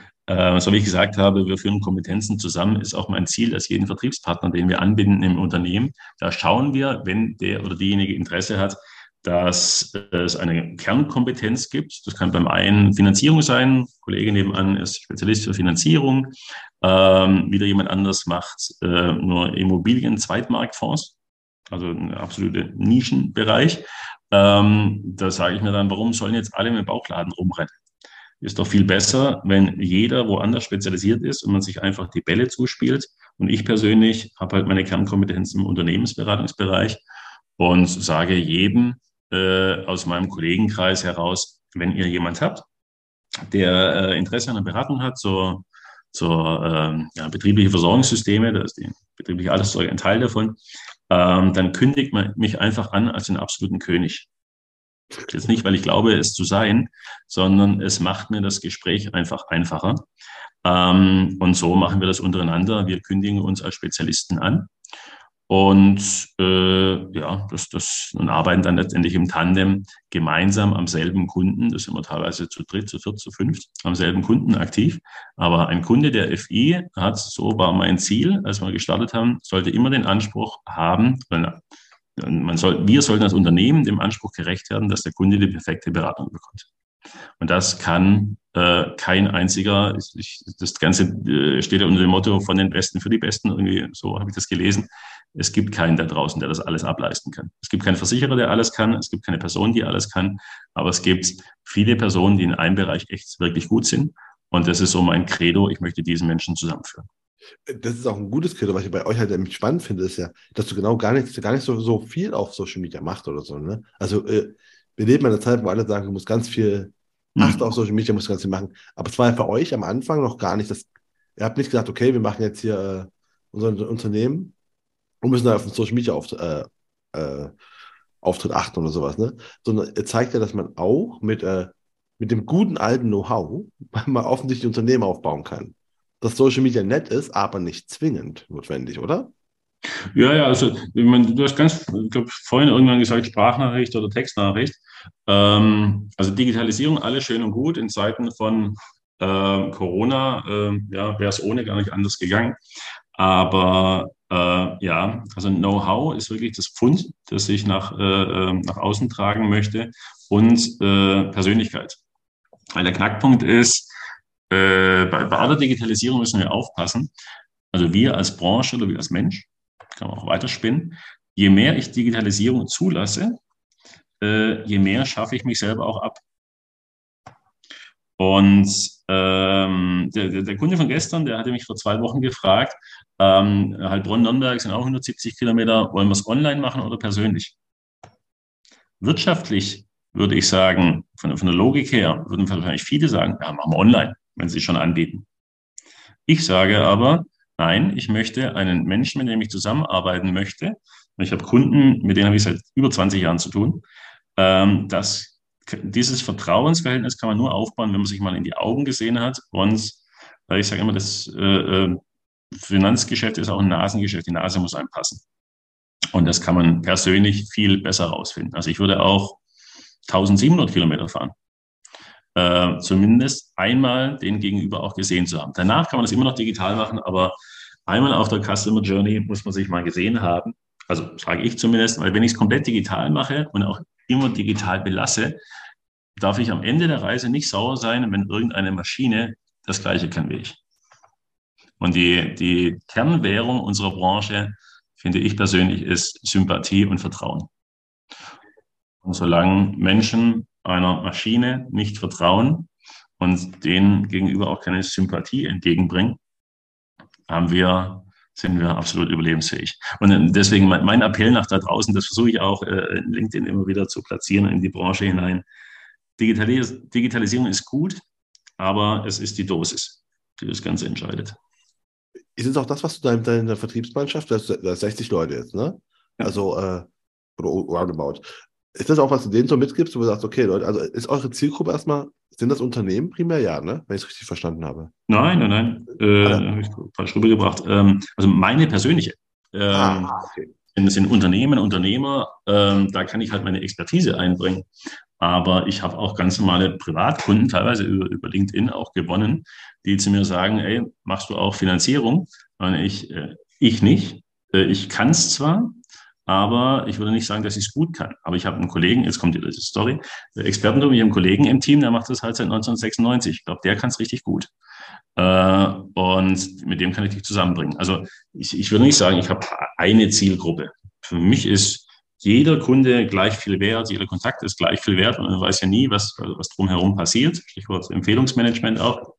so wie ich gesagt habe, wir führen Kompetenzen zusammen, ist auch mein Ziel, dass jeden Vertriebspartner, den wir anbinden im Unternehmen, da schauen wir, wenn der oder diejenige Interesse hat, dass es eine Kernkompetenz gibt. Das kann beim einen Finanzierung sein. Ein Kollege nebenan ist Spezialist für Finanzierung. Ähm, wieder jemand anders macht äh, nur Immobilien, Zweitmarktfonds. Also ein absoluter Nischenbereich. Ähm, da sage ich mir dann, warum sollen jetzt alle mit Bauchladen rumrennen? Ist doch viel besser, wenn jeder woanders spezialisiert ist und man sich einfach die Bälle zuspielt. Und ich persönlich habe halt meine Kernkompetenz im Unternehmensberatungsbereich und sage jedem, äh, aus meinem Kollegenkreis heraus, wenn ihr jemand habt, der äh, Interesse an einer Beratung hat, so zur ähm, ja, betriebliche Versorgungssysteme, da ist die betriebliche Alterssorge ein Teil davon, ähm, dann kündigt man mich einfach an als den absoluten König. Jetzt nicht, weil ich glaube, es zu sein, sondern es macht mir das Gespräch einfach einfacher. Ähm, und so machen wir das untereinander. Wir kündigen uns als Spezialisten an und äh, ja, das, das und arbeiten dann letztendlich im Tandem gemeinsam am selben Kunden. Das sind wir teilweise zu dritt, zu viert, zu fünft am selben Kunden aktiv. Aber ein Kunde der FI hat, so war mein Ziel, als wir gestartet haben, sollte immer den Anspruch haben, man soll, wir sollten als Unternehmen dem Anspruch gerecht werden, dass der Kunde die perfekte Beratung bekommt. Und das kann äh, kein einziger, ich, das Ganze äh, steht ja unter dem Motto von den Besten für die Besten, irgendwie so habe ich das gelesen. es gibt keinen da draußen, der das alles ableisten kann. Es gibt keinen Versicherer, der alles kann. Es gibt keine Person, die alles kann. Aber es gibt viele Personen, die in einem Bereich echt wirklich gut sind. Und das ist so mein Credo. Ich möchte diesen Menschen zusammenführen. Das ist auch ein gutes Credo, was ich bei euch halt nämlich spannend finde, ist ja, dass du genau gar nicht, gar nicht so, so viel auf Social Media machst oder so. Ne? Also äh, wir leben in einer Zeit, wo alle sagen, du musst ganz viel hm. achten auf Social Media, musst ganz viel machen. Aber es war ja für euch am Anfang noch gar nicht das. Ihr habt nicht gesagt, okay, wir machen jetzt hier äh, unser Unternehmen und müssen da auf den Social Media auf, äh, äh, Auftritt achten oder sowas, ne? Sondern er zeigt ja, dass man auch mit, äh, mit dem guten alten Know-how mal offensichtlich Unternehmen aufbauen kann. Dass Social Media nett ist, aber nicht zwingend notwendig, oder? Ja, ja, also ich meine, du hast ganz, ich glaube, vorhin irgendwann gesagt, Sprachnachricht oder Textnachricht. Ähm, also Digitalisierung, alles schön und gut. In Zeiten von äh, Corona äh, ja, wäre es ohne gar nicht anders gegangen. Aber äh, ja, also Know-how ist wirklich das Pfund, das ich nach, äh, ähm, nach außen tragen möchte und äh, Persönlichkeit. Weil der Knackpunkt ist, äh, bei, bei aller Digitalisierung müssen wir aufpassen. Also wir als Branche oder wir als Mensch, kann man auch weiterspinnen, je mehr ich Digitalisierung zulasse, äh, je mehr schaffe ich mich selber auch ab. Und ähm, der, der, Kunde von gestern, der hatte mich vor zwei Wochen gefragt, ähm, Heilbronn-Nürnberg sind auch 170 Kilometer, wollen wir es online machen oder persönlich? Wirtschaftlich würde ich sagen, von, von der Logik her, würden wahrscheinlich viele sagen, ja, machen wir online, wenn sie schon anbieten. Ich sage aber, nein, ich möchte einen Menschen, mit dem ich zusammenarbeiten möchte, und ich habe Kunden, mit denen habe ich seit über 20 Jahren zu tun, ähm, dass dieses Vertrauensverhältnis kann man nur aufbauen, wenn man sich mal in die Augen gesehen hat. Und weil ich sage immer, das äh, äh, Finanzgeschäft ist auch ein Nasengeschäft. Die Nase muss einpassen. Und das kann man persönlich viel besser rausfinden. Also ich würde auch 1700 Kilometer fahren. Äh, zumindest einmal den Gegenüber auch gesehen zu haben. Danach kann man das immer noch digital machen, aber einmal auf der Customer Journey muss man sich mal gesehen haben. Also sage ich zumindest, weil wenn ich es komplett digital mache und auch immer digital belasse, darf ich am Ende der Reise nicht sauer sein, wenn irgendeine Maschine das Gleiche kann wie ich. Und die, die Kernwährung unserer Branche, finde ich persönlich, ist Sympathie und Vertrauen. Und solange Menschen einer Maschine nicht vertrauen und denen gegenüber auch keine Sympathie entgegenbringen, haben wir sind wir absolut überlebensfähig. Und deswegen mein Appell nach da draußen, das versuche ich auch äh, in LinkedIn immer wieder zu platzieren in die Branche hinein. Digitalis Digitalisierung ist gut, aber es ist die Dosis, die das Ganze entscheidet. Ist es auch das, was du da in deiner Vertriebsmannschaft, das, das 60 Leute jetzt, ne? Ja. Also, äh, roundabout. Ist das auch, was du denen so mitgibst, wo du sagst, okay, Leute, also ist eure Zielgruppe erstmal sind das Unternehmen primär? Ja, ne? wenn ich es richtig verstanden habe. Nein, nein, nein. Äh, ah, habe ich falsch rübergebracht. Ähm, also meine persönliche. Ähm, ah, okay. sind, sind Unternehmen, Unternehmer, ähm, da kann ich halt meine Expertise einbringen. Aber ich habe auch ganz normale Privatkunden, teilweise über, über LinkedIn auch gewonnen, die zu mir sagen, ey, machst du auch Finanzierung? Und ich, äh, ich nicht. Äh, ich kann es zwar, aber ich würde nicht sagen, dass ich es gut kann. Aber ich habe einen Kollegen, jetzt kommt die Story, Expertentum, ich habe einen Kollegen im Team, der macht das halt seit 1996. Ich glaube, der kann es richtig gut. Äh, und mit dem kann ich dich zusammenbringen. Also ich, ich würde nicht sagen, ich habe eine Zielgruppe. Für mich ist jeder Kunde gleich viel wert, jeder Kontakt ist gleich viel wert und man weiß ja nie, was, was drumherum passiert. Stichwort Empfehlungsmanagement auch.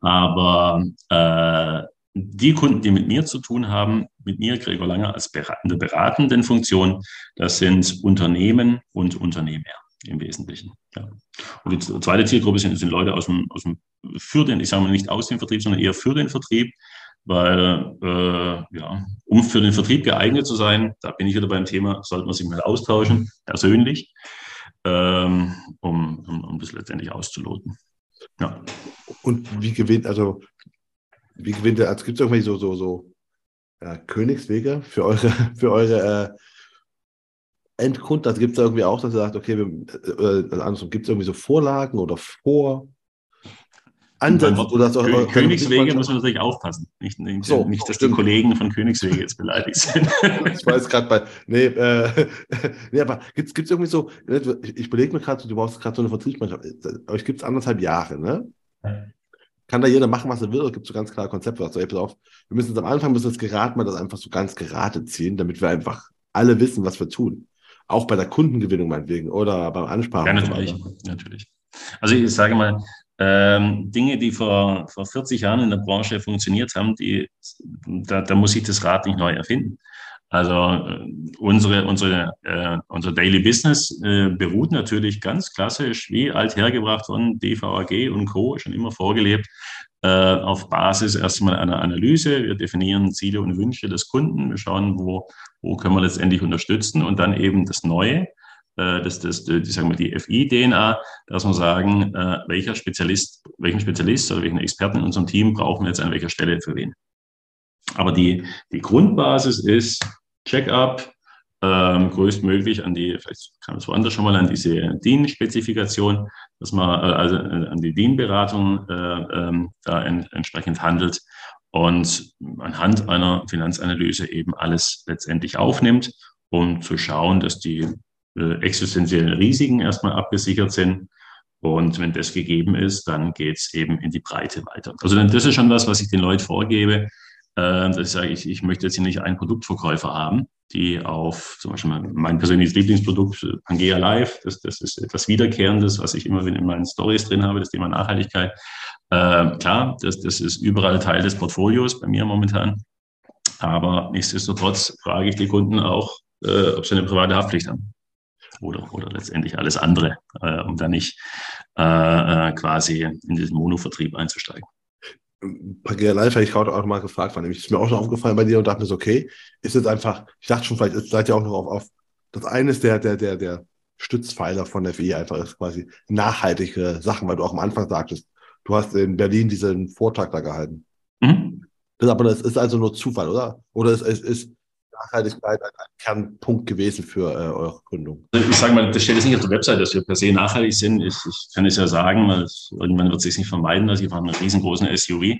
Aber äh, die Kunden, die mit mir zu tun haben, mit mir, Gregor Langer, als beratende, beratenden Funktion, das sind Unternehmen und Unternehmer im Wesentlichen. Ja. Und die zweite Zielgruppe sind, sind Leute aus dem, aus dem, für den, ich sage mal nicht aus dem Vertrieb, sondern eher für den Vertrieb, weil, äh, ja, um für den Vertrieb geeignet zu sein, da bin ich wieder beim Thema, sollte man sich mal austauschen, persönlich, ähm, um, um, um das letztendlich auszuloten. Ja. Und wie gewinnt, also wie gewinnt ihr, also gibt es irgendwie so, so, so ja, Königswege für eure, für eure äh, Endkunden? Also gibt es da irgendwie auch, dass ihr sagt, okay, wir, äh, also andersrum, gibt es irgendwie so Vorlagen oder Vor Ansätze? Oder Kö Königswege muss man natürlich aufpassen. Nicht, nicht, so, nicht dass stimmt. die Kollegen von Königswege jetzt beleidigt sind. ich weiß gerade bei, nee, äh, nee aber gibt es irgendwie so, ich, ich überlege mir gerade, du brauchst gerade so eine Vertriebsmannschaft, euch gibt es anderthalb Jahre, ne? Kann da jeder machen, was er will, oder gibt es so ganz klare Konzepte, was so, ey, pass auf, wir müssen jetzt am Anfang müssen wir das geraten mal das einfach so ganz gerade ziehen, damit wir einfach alle wissen, was wir tun. Auch bei der Kundengewinnung meinetwegen oder beim Ansprachen. Ja, natürlich, natürlich. Also ich sage mal, ähm, Dinge, die vor, vor 40 Jahren in der Branche funktioniert haben, die, da, da muss ich das Rad nicht neu erfinden. Also äh, unsere, unsere, äh, unser Daily Business äh, beruht natürlich ganz klassisch, wie althergebracht von DVAG und Co. schon immer vorgelebt, äh, auf Basis erstmal einer Analyse. Wir definieren Ziele und Wünsche des Kunden. Wir schauen, wo, wo können wir letztendlich unterstützen und dann eben das Neue, äh, das, das, die, sagen wir, die FI-DNA, dass wir sagen, äh, welcher Spezialist, welchen Spezialist oder welchen Experten in unserem Team brauchen wir jetzt an welcher Stelle für wen. Aber die, die Grundbasis ist Check-up, ähm, größtmöglich an die, vielleicht kann es woanders schon mal, an diese DIN-Spezifikation, dass man äh, also äh, an die DIN-Beratung äh, ähm, da en, entsprechend handelt und anhand einer Finanzanalyse eben alles letztendlich aufnimmt, um zu schauen, dass die äh, existenziellen Risiken erstmal abgesichert sind. Und wenn das gegeben ist, dann geht es eben in die Breite weiter. Also das ist schon was, was ich den Leuten vorgebe. Äh, dass ich sage, ich, ich möchte jetzt hier nicht einen Produktverkäufer haben, die auf zum Beispiel mein persönliches Lieblingsprodukt, Pangea Live, das, das ist etwas Wiederkehrendes, was ich immer in meinen Stories drin habe, das Thema Nachhaltigkeit. Äh, klar, das, das ist überall Teil des Portfolios bei mir momentan. Aber nichtsdestotrotz frage ich die Kunden auch, äh, ob sie eine private Haftpflicht haben. Oder, oder letztendlich alles andere, äh, um da nicht äh, äh quasi in diesen Monovertrieb einzusteigen. Pagea Live habe ich gerade auch mal gefragt, war nämlich ist mir auch schon aufgefallen bei dir und dachte mir so, okay, ist jetzt einfach, ich dachte schon, vielleicht seid ihr auch noch auf, auf das eine ist der, der, der, der Stützpfeiler von FE einfach ist quasi nachhaltige Sachen, weil du auch am Anfang sagtest, du hast in Berlin diesen Vortrag da gehalten. Mhm. Das, aber das ist also nur Zufall, oder? Oder es, es ist Nachhaltigkeit ein, ein Kernpunkt gewesen für äh, eure Gründung? Also ich sage mal, das steht jetzt nicht auf der Website, dass wir per se nachhaltig sind. Ich, ich kann es ja sagen, weil es, irgendwann wird es sich nicht vermeiden, dass ich fahre einen riesengroßen SUV, äh,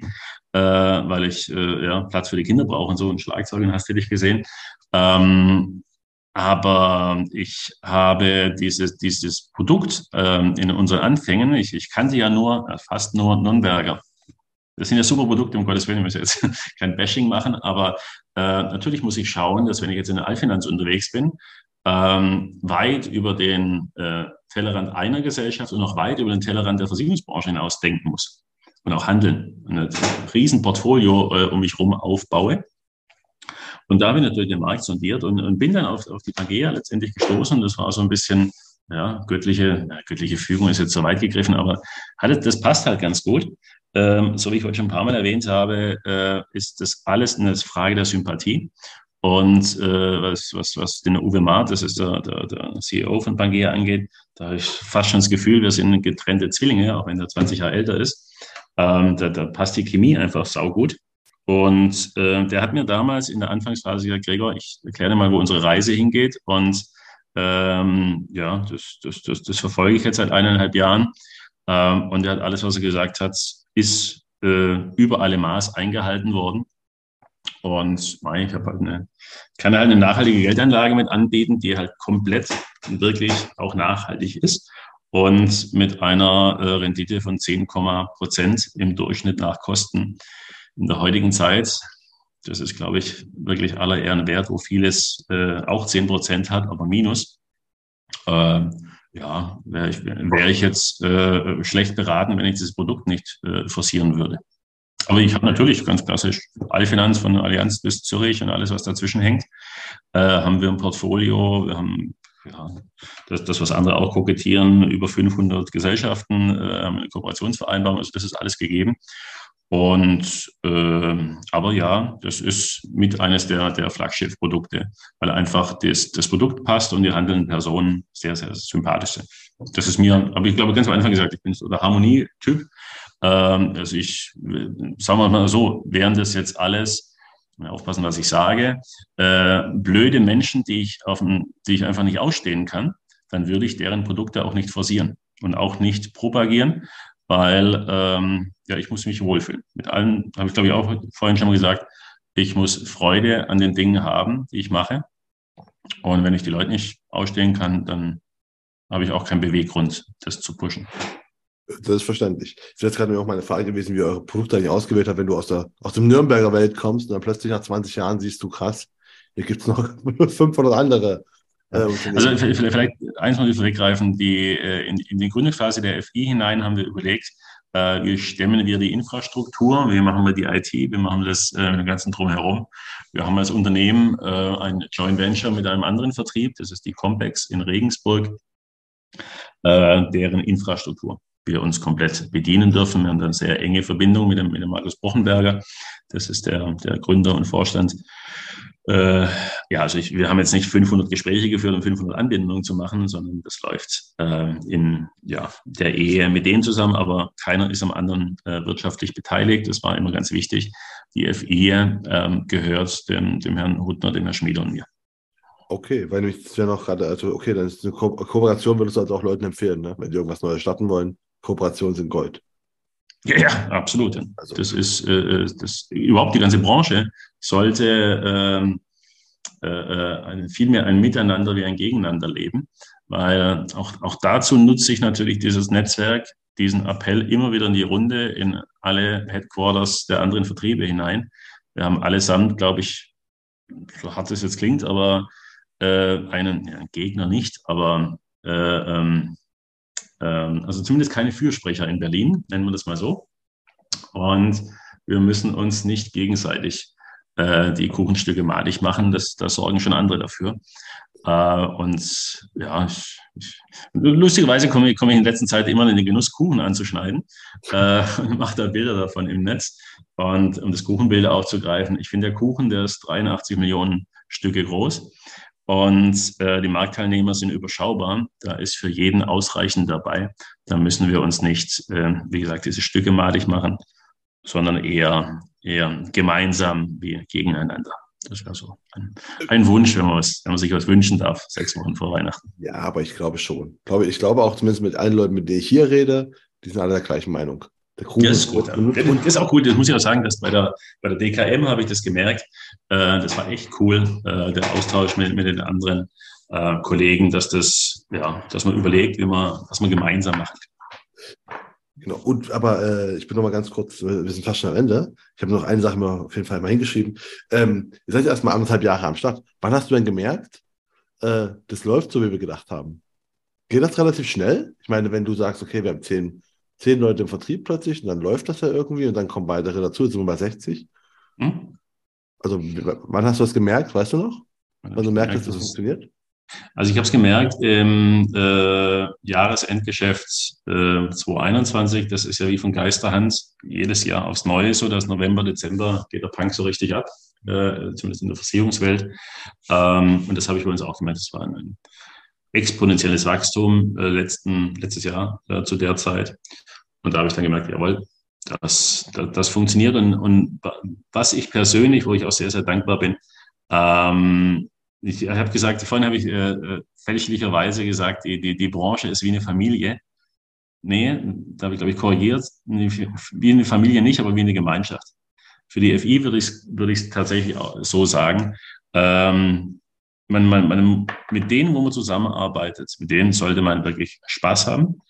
weil ich äh, ja, Platz für die Kinder brauche und so und Schlagzeugen hast du dich gesehen. Ähm, aber ich habe dieses, dieses Produkt ähm, in unseren Anfängen, ich, ich kannte ja nur, fast nur Nürnberger. Das sind ja super Produkte, um Gottes Willen, ich muss jetzt kein Bashing machen, aber äh, natürlich muss ich schauen, dass wenn ich jetzt in der Allfinanz unterwegs bin, ähm, weit über den äh, Tellerrand einer Gesellschaft und noch weit über den Tellerrand der Versicherungsbranche hinaus denken muss und auch handeln. Ein Riesenportfolio äh, um mich herum aufbaue. Und da habe ich natürlich den Markt sondiert und, und bin dann auf, auf die Pangea letztendlich gestoßen. Das war so ein bisschen, ja, göttliche, ja, göttliche Fügung ist jetzt so weit gegriffen, aber hatte, das passt halt ganz gut. Ähm, so wie ich heute schon ein paar Mal erwähnt habe, äh, ist das alles eine Frage der Sympathie. Und äh, was, was, was den Uwe Maat, das ist der, der, der CEO von Pangea angeht, da habe ich fast schon das Gefühl, wir sind getrennte Zwillinge, auch wenn er 20 Jahre älter ist. Ähm, da, da passt die Chemie einfach saugut. Und äh, der hat mir damals in der Anfangsphase gesagt, Gregor, ich erkläre dir mal, wo unsere Reise hingeht. Und ähm, ja, das, das, das, das verfolge ich jetzt seit eineinhalb Jahren. Ähm, und er hat alles, was er gesagt hat, ist äh, über alle Maß eingehalten worden. Und ich habe halt eine, kann halt eine nachhaltige Geldanlage mit anbieten, die halt komplett wirklich auch nachhaltig ist und mit einer äh, Rendite von 10, Prozent im Durchschnitt nach Kosten in der heutigen Zeit. Das ist, glaube ich, wirklich aller Ehren wert, wo vieles äh, auch 10 Prozent hat, aber minus. Äh, ja, wäre ich, wär ich jetzt äh, schlecht beraten, wenn ich dieses Produkt nicht äh, forcieren würde. Aber ich habe natürlich ganz klassisch Allfinanz von Allianz bis Zürich und alles, was dazwischen hängt, äh, haben wir im Portfolio. Wir haben ja, das, das, was andere auch kokettieren, über 500 Gesellschaften, äh, eine also das ist alles gegeben. Und äh, aber ja, das ist mit eines der, der Flaggschiff-Produkte, weil einfach das, das Produkt passt und die handelnden Personen sehr, sehr sympathisch sind. Das ist mir, aber ich glaube ganz am Anfang gesagt, ich bin so der Harmonie-Typ. Ähm, also ich, sagen wir mal so, während das jetzt alles, aufpassen, was ich sage, äh, blöde Menschen, die ich, auf, die ich einfach nicht ausstehen kann, dann würde ich deren Produkte auch nicht forcieren und auch nicht propagieren, weil ähm, ja, ich muss mich wohlfühlen. Mit allen, habe ich glaube ich auch vorhin schon mal gesagt, ich muss Freude an den Dingen haben, die ich mache. Und wenn ich die Leute nicht ausstehen kann, dann habe ich auch keinen Beweggrund, das zu pushen. Das ist verständlich. Jetzt gerade auch meine Frage gewesen, wie eure Produkte eigentlich ausgewählt habt, wenn du aus, der, aus dem Nürnberger Welt kommst und dann plötzlich nach 20 Jahren siehst du, krass, hier gibt es noch 500 andere. Also vielleicht eins mal vorweggreifen, die, äh, in, in die Gründungsphase der FI hinein haben wir überlegt, äh, wie stemmen wir die Infrastruktur, wie machen wir die IT, wie machen wir das äh, mit dem ganzen Drumherum. Wir haben als Unternehmen äh, ein Joint Venture mit einem anderen Vertrieb, das ist die Compex in Regensburg, äh, deren Infrastruktur wir uns komplett bedienen dürfen. Wir haben eine sehr enge Verbindung mit dem, mit dem Markus Brochenberger. Das ist der, der Gründer und Vorstand. Äh, ja, also ich, wir haben jetzt nicht 500 Gespräche geführt, um 500 Anbindungen zu machen, sondern das läuft äh, in ja, der Ehe mit denen zusammen, aber keiner ist am anderen äh, wirtschaftlich beteiligt. Das war immer ganz wichtig. Die FI ähm, gehört dem, dem Herrn Huttner, dem Herrn Schmieder und mir. Okay, weil ich ja noch gerade, also okay, dann ist eine Ko Kooperation, würdest du also auch Leuten empfehlen, ne? wenn die irgendwas Neues starten wollen. Kooperationen sind Gold. Ja, ja, absolut. Also, das ist äh, das, überhaupt die ganze Branche sollte ähm, äh, äh, vielmehr ein Miteinander wie ein Gegeneinander leben, weil auch, auch dazu nutze ich natürlich dieses Netzwerk, diesen Appell immer wieder in die Runde, in alle Headquarters der anderen Vertriebe hinein. Wir haben allesamt, glaube ich, so hart es jetzt klingt, aber äh, einen ja, Gegner nicht, aber äh, ähm, also zumindest keine Fürsprecher in Berlin, nennen wir das mal so. Und wir müssen uns nicht gegenseitig äh, die Kuchenstücke madig machen. Das, da sorgen schon andere dafür. Äh, und ja, ich, ich, lustigerweise komme ich, komme ich in letzter Zeit immer in den Genuss, Kuchen anzuschneiden äh, und mache da Bilder davon im Netz. Und um das Kuchenbild aufzugreifen, ich finde der Kuchen, der ist 83 Millionen Stücke groß. Und äh, die Marktteilnehmer sind überschaubar. Da ist für jeden ausreichend dabei. Da müssen wir uns nicht, äh, wie gesagt, diese Stücke malig machen, sondern eher, eher gemeinsam wie gegeneinander. Das wäre so ein, ein, Wunsch, wenn man, was, wenn man sich was wünschen darf, sechs Wochen vor Weihnachten. Ja, aber ich glaube schon. Ich glaube, ich glaube auch zumindest mit allen Leuten, mit denen ich hier rede, die sind alle der gleichen Meinung. Der ja, ist gut. Und das ist auch gut. Das muss ich auch sagen, dass bei der, bei der DKM habe ich das gemerkt. Äh, das war echt cool, äh, der Austausch mit, mit den anderen äh, Kollegen, dass das, ja, dass man überlegt, wie man, was man gemeinsam macht. Genau. Und aber äh, ich bin noch mal ganz kurz, wir sind fast schon am Ende. Ich habe noch eine Sache mir auf jeden Fall mal hingeschrieben. Ähm, ihr seid ja erst mal anderthalb Jahre am Start. Wann hast du denn gemerkt, äh, das läuft so, wie wir gedacht haben? Geht das relativ schnell? Ich meine, wenn du sagst, okay, wir haben zehn zehn Leute im Vertrieb plötzlich und dann läuft das ja irgendwie und dann kommen weitere dazu, jetzt sind wir bei 60. Hm? Also wann hast du das gemerkt, weißt du noch? Wann du merkst, dass das funktioniert? Also ich habe es gemerkt im äh, Jahresendgeschäft äh, 2021, das ist ja wie von Geisterhand, jedes Jahr aufs Neue so, dass November, Dezember geht der Punk so richtig ab, äh, zumindest in der Versicherungswelt. Ähm, und das habe ich bei uns auch gemerkt, das war ein exponentielles Wachstum äh, letzten, letztes Jahr äh, zu der Zeit. Und da habe ich dann gemerkt, jawohl, das, das, das funktioniert. Und, und, was ich persönlich, wo ich auch sehr, sehr dankbar bin, ähm, ich, habe gesagt, vorhin habe ich äh, äh, fälschlicherweise gesagt, die, die, die Branche ist wie eine Familie. Nee, da habe ich, glaube ich, korrigiert. Wie eine Familie nicht, aber wie eine Gemeinschaft. Für die FI würde ich es würde tatsächlich so sagen. Ähm, man, man, man, mit denen, wo man zusammenarbeitet, mit denen sollte man wirklich Spaß haben.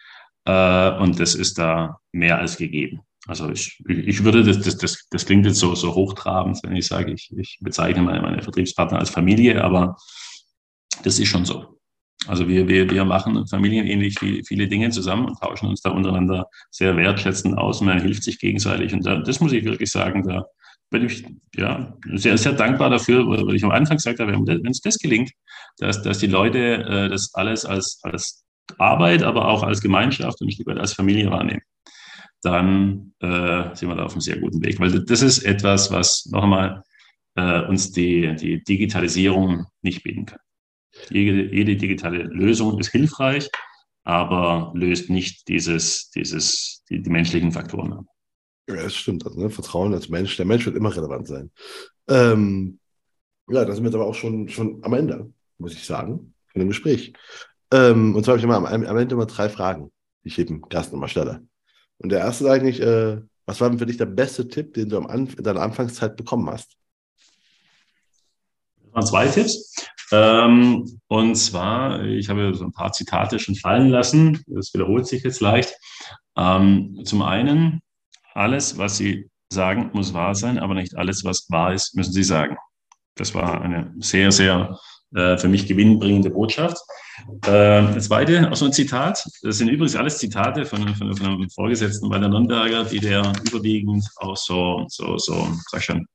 Äh, und das ist da mehr als gegeben. Also ich, ich würde, das, das, das, das klingt jetzt so, so hochtrabend, wenn ich sage, ich, ich bezeichne meine, meine Vertriebspartner als Familie, aber das ist schon so. Also wir, wir, wir machen familienähnlich viele, viele Dinge zusammen und tauschen uns da untereinander sehr wertschätzend aus und man hilft sich gegenseitig. Und da, das muss ich wirklich sagen, da, bin ich ja, sehr, sehr dankbar dafür, weil ich am Anfang gesagt habe, wenn es das gelingt, dass, dass die Leute äh, das alles als, als Arbeit, aber auch als Gemeinschaft und ich lieber als Familie wahrnehmen, dann äh, sind wir da auf einem sehr guten Weg. Weil das ist etwas, was noch einmal äh, uns die, die Digitalisierung nicht bieten kann. Jede, jede digitale Lösung ist hilfreich, aber löst nicht dieses, dieses, die, die menschlichen Faktoren ab. Ja, das stimmt. Also, ne, Vertrauen als Mensch, der Mensch wird immer relevant sein. Ähm, ja, da sind wir jetzt aber auch schon, schon am Ende, muss ich sagen, von dem Gespräch. Ähm, und zwar habe ich immer am, am, Ende immer drei Fragen, die ich jedem Gast immer stelle. Und der erste ist eigentlich, äh, was war denn für dich der beste Tipp, den du am Anf in deiner Anfangszeit bekommen hast? Das waren zwei Tipps. Ähm, und zwar, ich habe so ein paar Zitate schon fallen lassen, das wiederholt sich jetzt leicht. Ähm, zum einen, alles, was Sie sagen, muss wahr sein, aber nicht alles, was wahr ist, müssen Sie sagen. Das war eine sehr, sehr äh, für mich gewinnbringende Botschaft. Äh, das zweite, auch so ein Zitat. Das sind übrigens alles Zitate von, von, von einem Vorgesetzten der Nürnberger, die der überwiegend auch so, so, so, sag schon,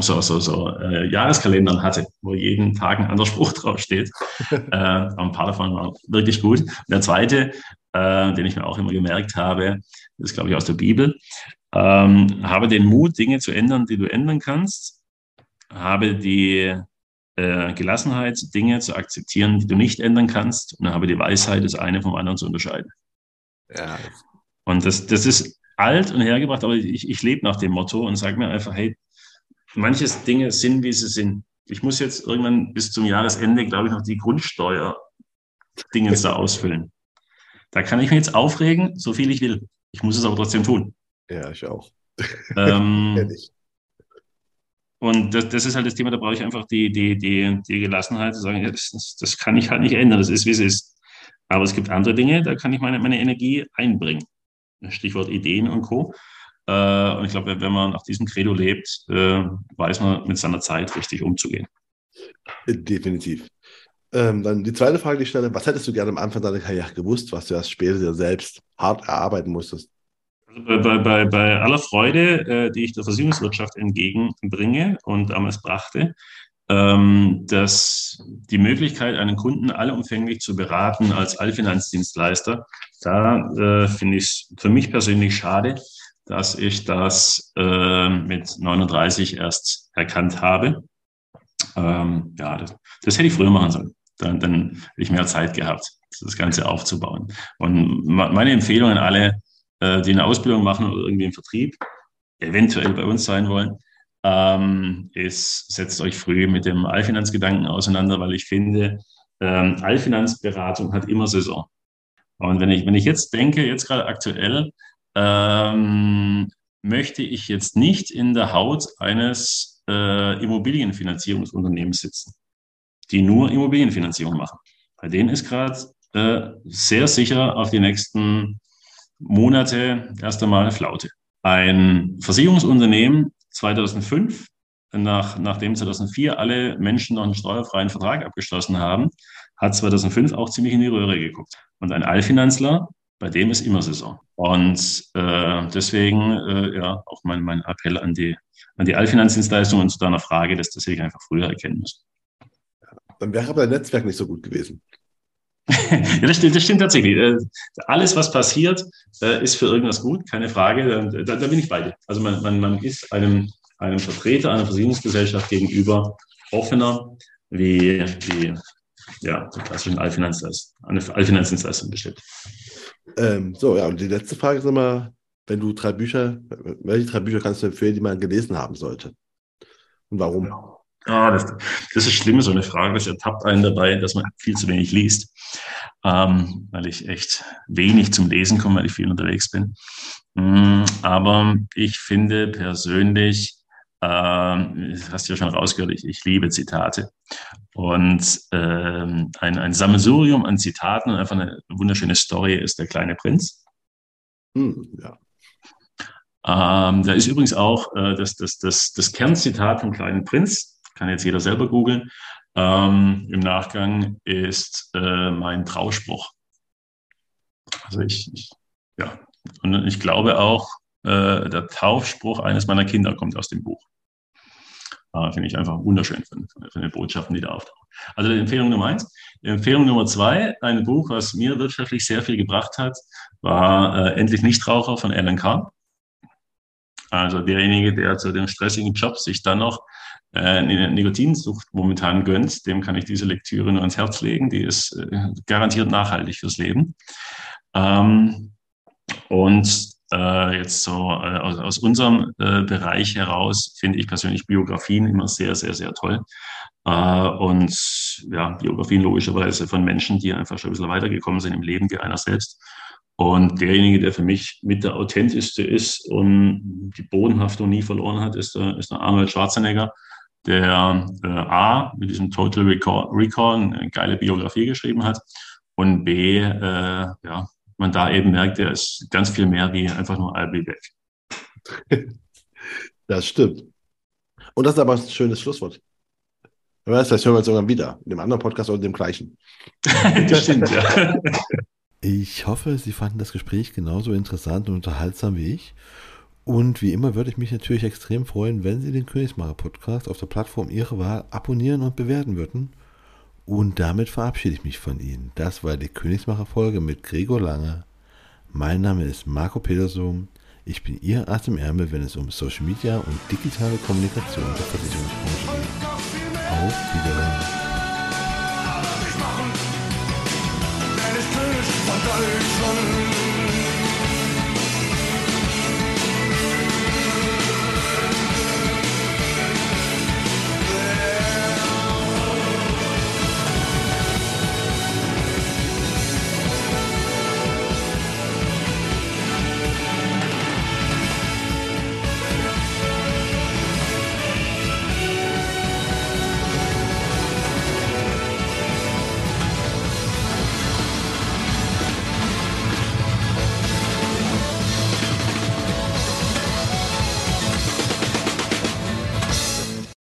so, so, so äh, Jahreskalendern hatte, wo jeden Tag ein anderer Spruch draufsteht. äh, ein paar davon waren wirklich gut. Und der zweite, äh, den ich mir auch immer gemerkt habe, ist, glaube ich, aus der Bibel. Ähm, habe den Mut, Dinge zu ändern, die du ändern kannst. Habe die äh, Gelassenheit, Dinge zu akzeptieren, die du nicht ändern kannst. Und habe die Weisheit, das eine vom anderen zu unterscheiden. Ja. Und das, das ist alt und hergebracht, aber ich, ich lebe nach dem Motto und sage mir einfach, hey, manche Dinge sind, wie sie sind. Ich muss jetzt irgendwann bis zum Jahresende, glaube ich, noch die Grundsteuer-Dinge da ausfüllen. Da kann ich mich jetzt aufregen, so viel ich will. Ich muss es aber trotzdem tun. Ja, ich auch. Ähm, und das, das, ist halt das Thema, da brauche ich einfach die, die, die, die Gelassenheit zu sagen, das, das, kann ich halt nicht ändern, das ist, wie es ist. Aber es gibt andere Dinge, da kann ich meine, meine Energie einbringen. Stichwort Ideen und Co. Äh, und ich glaube, wenn man nach diesem Credo lebt, äh, weiß man mit seiner Zeit richtig umzugehen. Definitiv. Ähm, dann die zweite Frage, die ich stelle: Was hättest du gerne am Anfang deiner Karriere gewusst, was du erst später selbst hart erarbeiten musstest? Also bei, bei, bei, aller Freude, äh, die ich der Versicherungswirtschaft entgegenbringe und damals brachte, ähm, dass die Möglichkeit, einen Kunden allumfänglich zu beraten als Allfinanzdienstleister, da äh, finde ich es für mich persönlich schade, dass ich das äh, mit 39 erst erkannt habe. Ähm, ja, das, das, hätte ich früher machen sollen. Dann, dann hätte ich mehr Zeit gehabt, das Ganze aufzubauen. Und meine Empfehlung an alle, äh, die eine Ausbildung machen oder irgendwie im Vertrieb, eventuell bei uns sein wollen, ähm, ist, setzt euch früh mit dem Allfinanzgedanken auseinander, weil ich finde, ähm, Allfinanzberatung hat immer Saison. Und wenn ich, wenn ich jetzt denke, jetzt gerade aktuell, ähm, möchte ich jetzt nicht in der Haut eines äh, Immobilienfinanzierungsunternehmens sitzen, die nur Immobilienfinanzierung machen. Bei denen ist gerade äh, sehr sicher auf die nächsten Monate erst einmal Flaute. Ein Versicherungsunternehmen 2005, nach, nachdem 2004 alle Menschen noch einen steuerfreien Vertrag abgeschlossen haben, hat 2005 auch ziemlich in die Röhre geguckt. Und ein Allfinanzler bei dem ist immer Saison. Und äh, deswegen äh, ja auch mein, mein Appell an die, an die Allfinanzdienstleistung und zu deiner Frage, dass das ich einfach früher erkennen muss. Dann wäre aber dein Netzwerk nicht so gut gewesen. ja, das stimmt, das stimmt tatsächlich. Äh, alles, was passiert, äh, ist für irgendwas gut, keine Frage. Da, da bin ich bei dir. Also man, man, man ist einem, einem Vertreter einer Versicherungsgesellschaft gegenüber offener wie, wie ja, der klassischen Allfinanzdienstleistung, bestimmt. Ähm, so, ja, und die letzte Frage ist immer, wenn du drei Bücher, welche drei Bücher kannst du empfehlen, die man gelesen haben sollte? Und warum? Ah, das, das ist schlimm, so eine Frage. Das ertappt einen dabei, dass man viel zu wenig liest, ähm, weil ich echt wenig zum Lesen komme, weil ich viel unterwegs bin. Mm, aber ich finde persönlich, ähm, hast du ja schon rausgehört, ich, ich liebe Zitate. Und ähm, ein, ein Sammelsurium an Zitaten und einfach eine wunderschöne Story ist Der kleine Prinz. Hm, ja. Ähm, da ist übrigens auch äh, das, das, das, das Kernzitat vom kleinen Prinz, kann jetzt jeder selber googeln. Ähm, Im Nachgang ist äh, mein Trauspruch. Also ich, ich, ja, und ich glaube auch, äh, der Taufspruch eines meiner Kinder kommt aus dem Buch. Äh, Finde ich einfach wunderschön von, den Botschaften, die da auftauchen. Also Empfehlung Nummer eins. Empfehlung Nummer zwei, ein Buch, was mir wirtschaftlich sehr viel gebracht hat, war äh, Endlich Nichtraucher von Alan Carr. Also derjenige, der zu dem stressigen Job sich dann noch eine Nikotinsucht momentan gönnt, dem kann ich diese Lektüre nur ans Herz legen. Die ist äh, garantiert nachhaltig fürs Leben. Ähm, und äh, jetzt so äh, aus, unserem äh, Bereich heraus finde ich persönlich Biografien immer sehr, sehr, sehr toll. Äh, und ja, Biografien logischerweise von Menschen, die einfach schon ein bisschen weitergekommen sind im Leben wie einer selbst. Und derjenige, der für mich mit der authentischste ist und die Bodenhaftung nie verloren hat, ist der, ist der Arnold Schwarzenegger, der äh, A, mit diesem Total Recall, Recall eine geile Biografie geschrieben hat und B, äh, ja, man da eben merkt, er ist ganz viel mehr wie einfach nur Albi weg. Das stimmt. Und das ist aber ein schönes Schlusswort. Das hören wir uns irgendwann wieder, in dem anderen Podcast oder dem gleichen. das stimmt, ja. Ich hoffe, Sie fanden das Gespräch genauso interessant und unterhaltsam wie ich. Und wie immer würde ich mich natürlich extrem freuen, wenn Sie den Königsmacher Podcast auf der Plattform Ihrer Wahl abonnieren und bewerten würden. Und damit verabschiede ich mich von Ihnen. Das war die Königsmacher Folge mit Gregor Lange. Mein Name ist Marco Peterson. Ich bin Ihr Arzt im Ärmel, wenn es um Social Media und digitale Kommunikation der Versicherungsbranche geht. Auf Wiedersehen. Deutschland